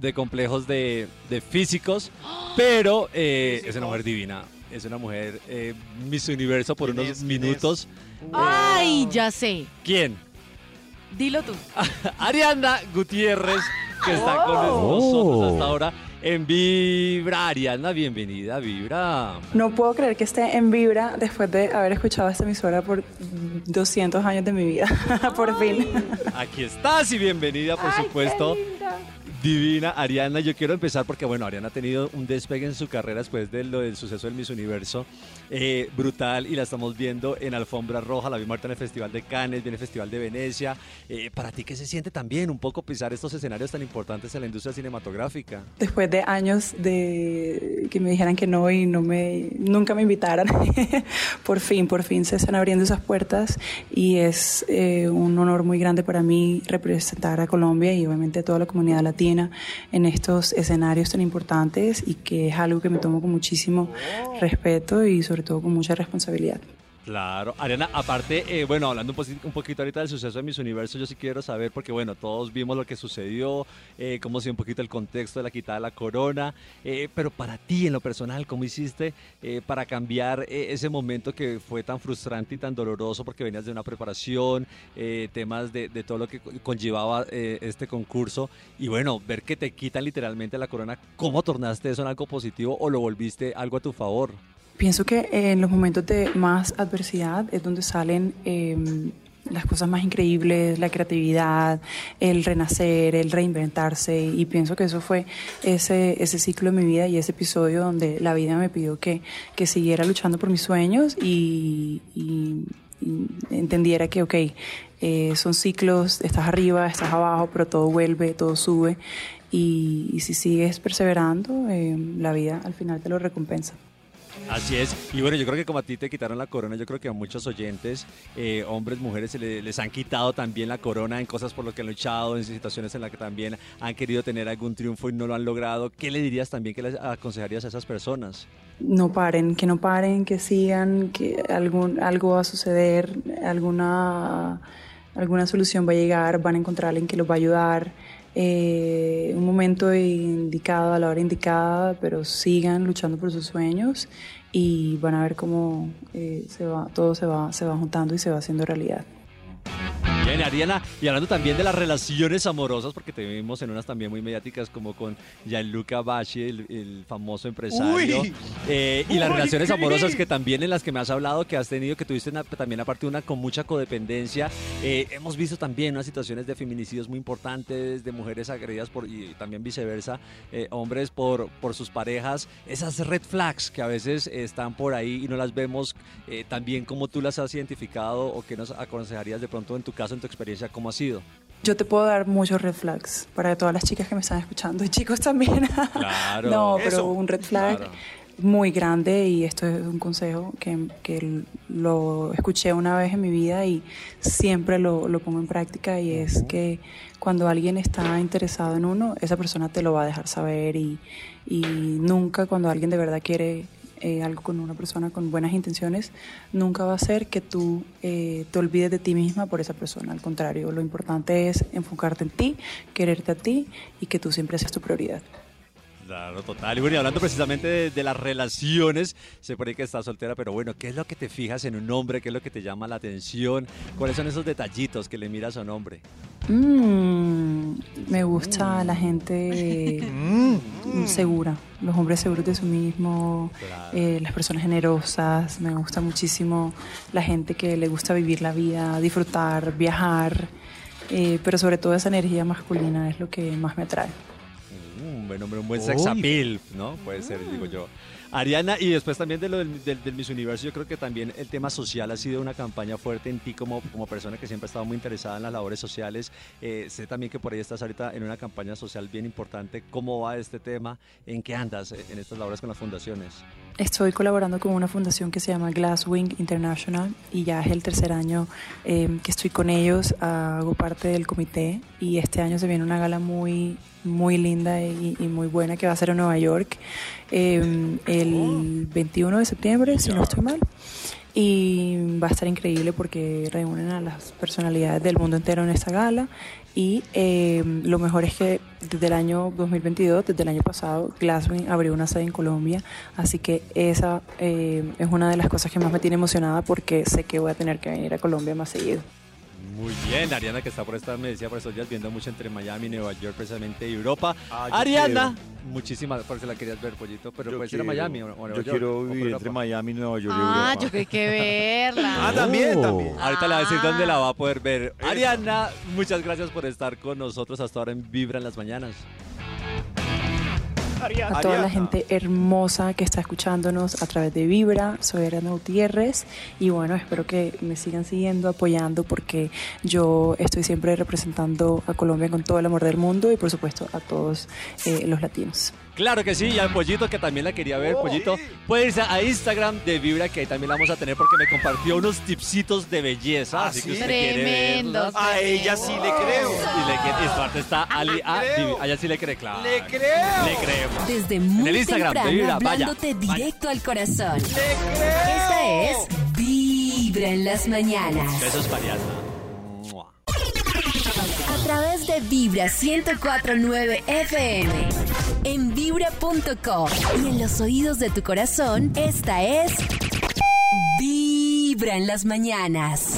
de complejos de, de físicos, pero eh, es una mujer divina. Es una mujer eh, Miss Universo por ¿Quién unos minutos. Ay, ya sé. ¿Quién? Dilo tú. Ariana Gutiérrez, que está con Oh. nosotros hasta ahora en Vibra. Ariana, bienvenida a Vibra. No puedo creer que esté en Vibra después de haber escuchado esta emisora por 200 años de mi vida. por fin. Aquí estás y bienvenida, por Ay, qué supuesto. linda. Divina, Ariana, yo quiero empezar porque, bueno, Ariana ha tenido un despegue en su carrera después de lo del suceso del Miss Universo, eh, brutal, y la estamos viendo en Alfombra Roja, la vimos ahorita en el Festival de Cannes, viene el Festival de Venecia. Eh, ¿Para ti qué se siente también un poco pisar estos escenarios tan importantes en la industria cinematográfica? Después de años de que me dijeran que no y no me, nunca me invitaran, por fin, por fin se están abriendo esas puertas y es eh, un honor muy grande para mí representar a Colombia y obviamente a toda la comunidad latina en estos escenarios tan importantes y que es algo que me tomo con muchísimo respeto y sobre todo con mucha responsabilidad. Claro, Ariana, aparte, eh, bueno, hablando un, un poquito ahorita del suceso de Miss Universo, yo sí quiero saber, porque bueno, todos vimos lo que sucedió, eh, cómo se un poquito el contexto de la quitada de la corona, eh, pero para ti, en lo personal, ¿cómo hiciste eh, para cambiar eh, ese momento que fue tan frustrante y tan doloroso, porque venías de una preparación, temas de, de todo lo que co- conllevaba este concurso, y bueno, ver que te quitan literalmente la corona, ¿cómo tornaste eso en algo positivo o lo volviste algo a tu favor? Pienso que en los momentos de más adversidad es donde salen eh, las cosas más increíbles, la creatividad, el renacer, el reinventarse y pienso que eso fue ese, ese ciclo de mi vida y ese episodio donde la vida me pidió que, que siguiera luchando por mis sueños y entendiera que, ok, eh, son ciclos, estás arriba, estás abajo, pero todo vuelve, todo sube y, y si sigues perseverando, eh, la vida al final te lo recompensa. Así es, y bueno, yo creo que como a ti te quitaron la corona, yo creo que a muchos oyentes, eh, hombres, mujeres, se le- les han quitado también la corona en cosas por lo que han luchado, en situaciones en las que también han querido tener algún triunfo y no lo han logrado. ¿Qué le dirías también, qué les aconsejarías a esas personas? no paren, que no paren, que sigan, que algún, algo va a suceder, alguna, alguna solución va a llegar, van a encontrar a alguien que los va a ayudar. Eh, un momento indicado a la hora indicada, pero sigan luchando por sus sueños y van a ver cómo eh, se va, todo se va, se va juntando y se va haciendo realidad. Bien, Ariana, y hablando también de las relaciones amorosas, porque te vimos en unas también muy mediáticas como con Gianluca Baci, el, el famoso empresario, eh, y las relaciones amorosas que también en las que me has hablado, que has tenido, que tuviste una- también aparte una con mucha codependencia. Eh, hemos visto también unas situaciones de feminicidios muy importantes, de mujeres agredidas por, y también viceversa, eh, hombres por, por sus parejas, esas red flags que a veces están por ahí y no las vemos tan bien como tú las has identificado o que nos aconsejarías de pronto en tu caso, en tu experiencia, cómo ha sido. Yo te puedo dar muchos red flags para todas las chicas que me están escuchando y chicos también. Claro. no, pero Eso. un red flag Claro. muy grande y esto es un consejo que, que lo escuché una vez en mi vida y siempre lo, lo pongo en práctica y es que cuando alguien está interesado en uno, esa persona te lo va a dejar saber y, y nunca cuando alguien de verdad quiere eh, algo con una persona con buenas intenciones, nunca va a ser que tú eh, te olvides de ti misma por esa persona. Al contrario, lo importante es enfocarte en ti, quererte a ti y que tú siempre seas tu prioridad. Claro, total. Y bueno, y hablando precisamente de, de las relaciones, se pone que estás soltera, pero bueno, ¿qué es lo que te fijas en un hombre? ¿Qué es lo que te llama la atención? ¿Cuáles son esos detallitos que le miras a un hombre? Mm, me gusta la gente mm, segura, los hombres seguros de sí mismo, eh, las personas generosas, me gusta muchísimo la gente que le gusta vivir la vida, disfrutar, viajar, eh, pero sobre todo esa energía masculina es lo que más me atrae. Un buen hombre, un buen sex appeal, ¿no? Puede ser, digo yo. Ariana, y después también de lo del, del- del Miss Universo, yo creo que también el tema social ha sido una campaña fuerte en ti como, como persona que siempre ha estado muy interesada en las labores sociales. Eh, sé también que por ahí estás ahorita en una campaña social bien importante. ¿Cómo va este tema? ¿En qué andas eh, en estas labores con las fundaciones? Estoy colaborando con una fundación que se llama Glasswing International y ya es el tercer año eh, que estoy con ellos, hago parte del comité y este año se viene una gala muy muy linda y, muy buena que va a ser en Nueva York eh, el 21 de septiembre, si no estoy mal. Y va a estar increíble porque reúnen a las personalidades del mundo entero en esta gala. Y eh, lo mejor es que desde el año 2022, desde el año pasado, Glasswing abrió una sede en Colombia. Así que esa eh, es una de las cosas que más me tiene emocionada porque sé que voy a tener que venir a Colombia más seguido. Muy bien, Ariana que está por estar, me decía por estos días viendo mucho entre Miami, Nueva York, precisamente y Europa. Ah, Ariana, quiero. muchísimas, por si la querías ver, pollito, pero Yo puedes ir a Miami o, o Nueva Yo York, quiero vivir entre Miami y Nueva York. y Ah, Europa. yo creo que hay que verla. Ah, también, también. Ahorita le va a decir dónde la va a poder ver. Ariana, muchas gracias por estar con nosotros hasta ahora en Vibra en las mañanas. A toda la gente hermosa que está escuchándonos a través de Vibra, soy Ariana Gutiérrez y bueno, espero que me sigan siguiendo, apoyando porque yo estoy siempre representando a Colombia con todo el amor del mundo y por supuesto a todos eh, los latinos. Claro que sí, y al Pollito que también la quería ver, Pollito, puede irse a Instagram de Vibra que ahí también la vamos a tener porque me compartió unos tipsitos de belleza, así que usted quiere Tremendos, verlos. A ella sí le creo. Y le quiere- y aparte está Ali a creo. a ella sí le cree, claro. Le creo. Le creemos. Desde muy el Instagram de Vibra, vaya, hablándote directo al corazón. creo. Esta es Vibra en las mañanas. Besos para Ariana. Mua. A través de Vibra 1049 FM. En vibra.com. Y en los oídos de tu corazón, esta es. Vibra en las mañanas.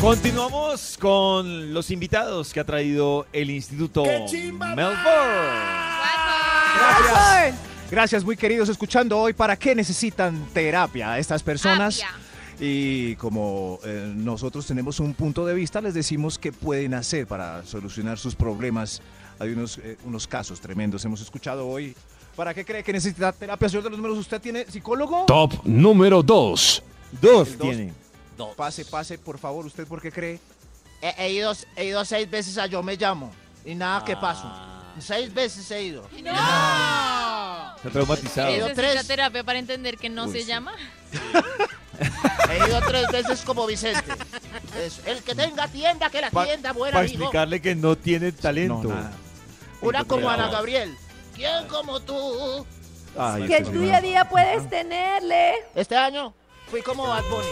Continuamos con los invitados que ha traído el Instituto Melbourne. Gracias. Gracias, muy queridos, escuchando hoy para qué necesitan terapia a estas personas. Y como eh, nosotros tenemos un punto de vista, les decimos qué pueden hacer para solucionar sus problemas. Hay unos, eh, unos casos tremendos, hemos escuchado hoy. ¿Para qué cree que necesita terapia? Señor de los números, ¿usted tiene psicólogo? Top número 2. Dos El dos. tiene. Pase, pase, por favor, ¿usted por qué cree? He, he ido, he ido seis veces a Yo Me Llamo y nada que paso. Seis veces he ido. Está traumatizado. He ido ¿Necesita tres. terapia para entender que no Uy, se sí. llama? He ido tres veces como Vicente. Es, el que tenga tienda, que la Pa- tienda, buen Para explicarle que no tiene talento. No, nada. Una como Ana. Gabriel. ¿Quién como tú? Ay, Que en tu señor. día a día puedes tenerle. Este año fui como Bad Bunny.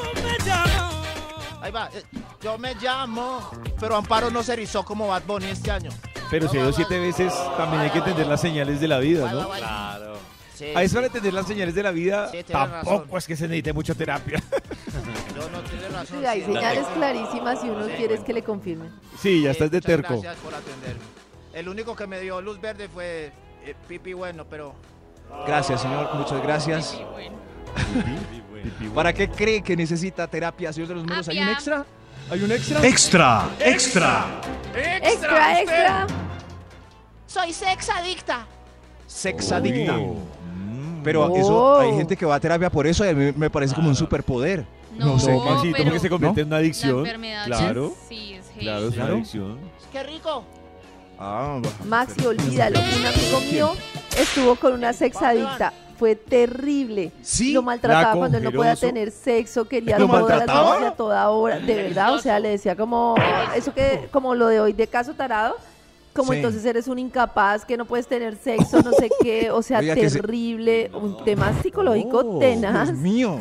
Ahí va. eh, Yo me llamo. Pero Amparo no se erizó como Bad Bunny este año. Pero si ha ido siete veces, también hay que entender las señales de la vida, ¿no? Claro. Sí, A eso sí. para entender las señales de la vida, Sí, tampoco razón. es que se necesite mucha terapia. No, no, tiene razón. Sí, hay señales clarísimas y uno quiere es que le confirmen. Sí, ya Sí, estás de terco. Gracias por atenderme. El único que me dio luz verde fue eh, Pipi Bueno, pero Gracias, señor, muchas gracias. ¿Para qué cree que necesita terapia, señor de los números? ¿Hay un extra? ¿Hay un extra? Extra, extra. Extra, extra. Soy sex adicta. Sex adicta. Oh. Pero Oh. eso, hay gente que va a terapia por eso y a mí me parece como un superpoder. No, sé. No, Maxito, pero porque se convierte en una la adicción. enfermedad ya Claro, sí es heavy. claro, es una adicción. qué rico. Ah, Maxi, olvídalo. Un amigo mío estuvo con una sexadicta fue terrible. Sí, Lo maltrataba cuando él no podía tener sexo, quería ¿Lo todas las noches a toda hora. De verdad, o sea, le decía como, eso que, como lo de hoy de caso tarado. Como Sí. entonces eres un incapaz, que no puedes tener sexo, no sé qué, o sea, Oiga, que se- terrible, un tema psicológico Oh, tenaz. Dios mío.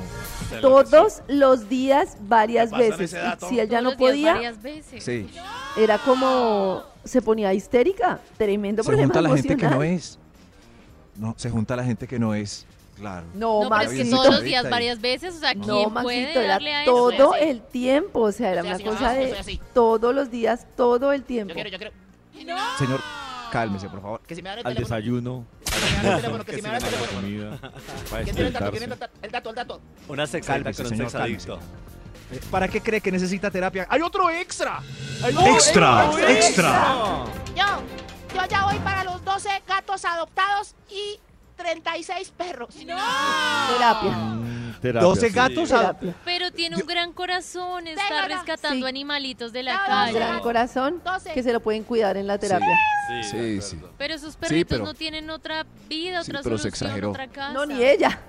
Todos los días, varias ¿Me pasan veces. si él ya no podía, varias veces. Sí. era como se ponía histérica, tremendo Se problema junta la gente que no es. No, se junta la gente que no es. Claro. No, No, pero es que todos los días, varias veces, o sea, ¿quién No, puede Maxito, era darle a eso? todo el tiempo, o sea, era una así, cosa de todos los días, todo el tiempo. Yo quiero, yo quiero. Señor, cálmese, por favor. Que si me dan el Al teléfono. desayuno, me el teléfono, que si me dan el a la teléfono. comida, para ¿Quién tiene el dato? ¿Quién tiene el dato? El dato. Una Cálmese, con un sexadicto. Eh, ¿Para qué cree que necesita terapia? ¡Hay otro extra! ¡Hay Extra, otro extra. Yo, yo ya voy para los 12 gatos adoptados y 36 perros. Terapia. Mm, terapia, 12 sí. gatos a- Terapia. Pero tiene un gran corazón, está rescatando Sí. animalitos de la Cada Un calle. gran corazón Doce. que se lo pueden cuidar en la terapia. Sí, Sí, de sí. acuerdo. Pero esos perritos pero- no tienen otra vida, Sí, otra pero se solución, exageró. otra casa. No, ni ella.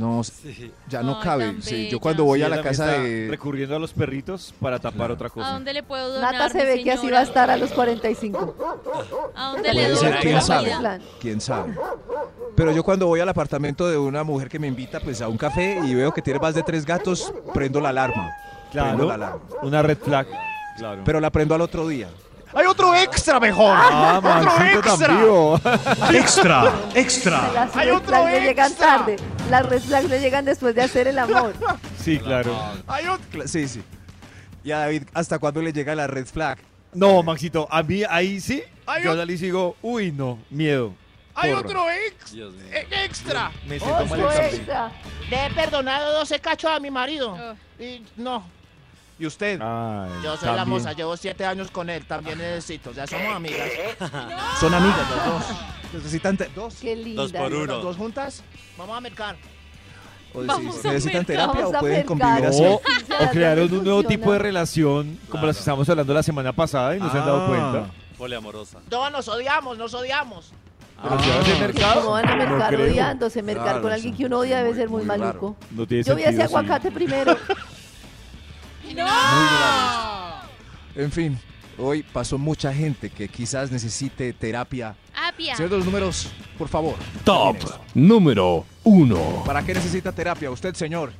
No, Sí. ya no Ay, cabe. Sí, yo cuando voy Sí, a la casa de... Recurriendo a los perritos para tapar otra ¿A cosa. dónde le puedo donar, Nata se ve que así señora? va a estar a los 45. ¿A dónde le doy quién sabe. Quién sabe. Pero yo cuando voy al apartamento de una mujer que me invita pues a un café y veo que tiene más de tres gatos, prendo la alarma. Prendo Claro, la alarma. una red flag. Claro. Pero la prendo al otro día. ¡Hay otro extra mejor! ah, ¡Otro Maxito tan extra! vivo. Extra, extra. Las Hay red otro flags le llegan extra. tarde. Las red flags le llegan después de hacer el amor. Sí, claro. ¡Hay otro! Sí, sí. Y a David, ¿hasta cuándo le llega la red flag? No, Maxito, a mí ahí sí, Hay yo salí y digo, uy, no, miedo. ¡Hay otro ex- Dios mío. e- extra! Me siento mal extra. Le he perdonado 12 cachos a mi marido. Y no, ¿Y usted? Ay, yo soy la moza, llevo 7 años con él, también necesito, ya somos amigas. Son amigas las dos. Necesitan dos. Qué linda. Dos por uno. ¿Los dos juntas? Vamos a mercar. O Vamos si a necesitan terapia o a pueden convivir así. O, crearon un nuevo tipo de relación, como Claro. las que estábamos hablando la semana pasada y no se han dado Ah. cuenta. Poliamorosa. No, nos odiamos, nos odiamos. Pero si van a hacer ¿Cómo mercado, van a no mercar creo. odiándose? Mercar Claro, con alguien que uno odia debe ser muy, maluco. No tiene Yo ese sentido, sí. aguacate primero. En fin, hoy pasó mucha gente que quizás necesite terapia. Apia. Señor de los números, por favor. Top número 1. ¿Para qué necesita terapia usted, señor?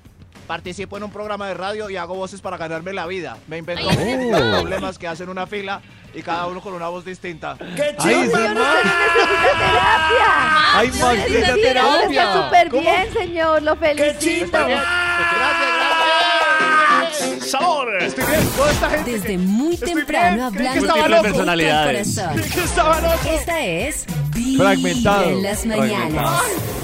Participo en un programa de radio y hago voces para ganarme la vida. Me invento Ay, oh. problemas que hacen una fila y cada uno con una voz distinta. ¡Qué Ay, señor, usted no necesita terapia. ¡Ay, necesita terapia! Está súper bien, señor. Lo felicito. Está bien. Gracias, gracias. ¡Sabor! Estoy bien. Toda esta gente Desde muy Estoy temprano bien, hablando estaba de loco. personalidades. corazón. que estaba loco. Esta es Vibra Fragmentado. en las mañanas. Fragmentado.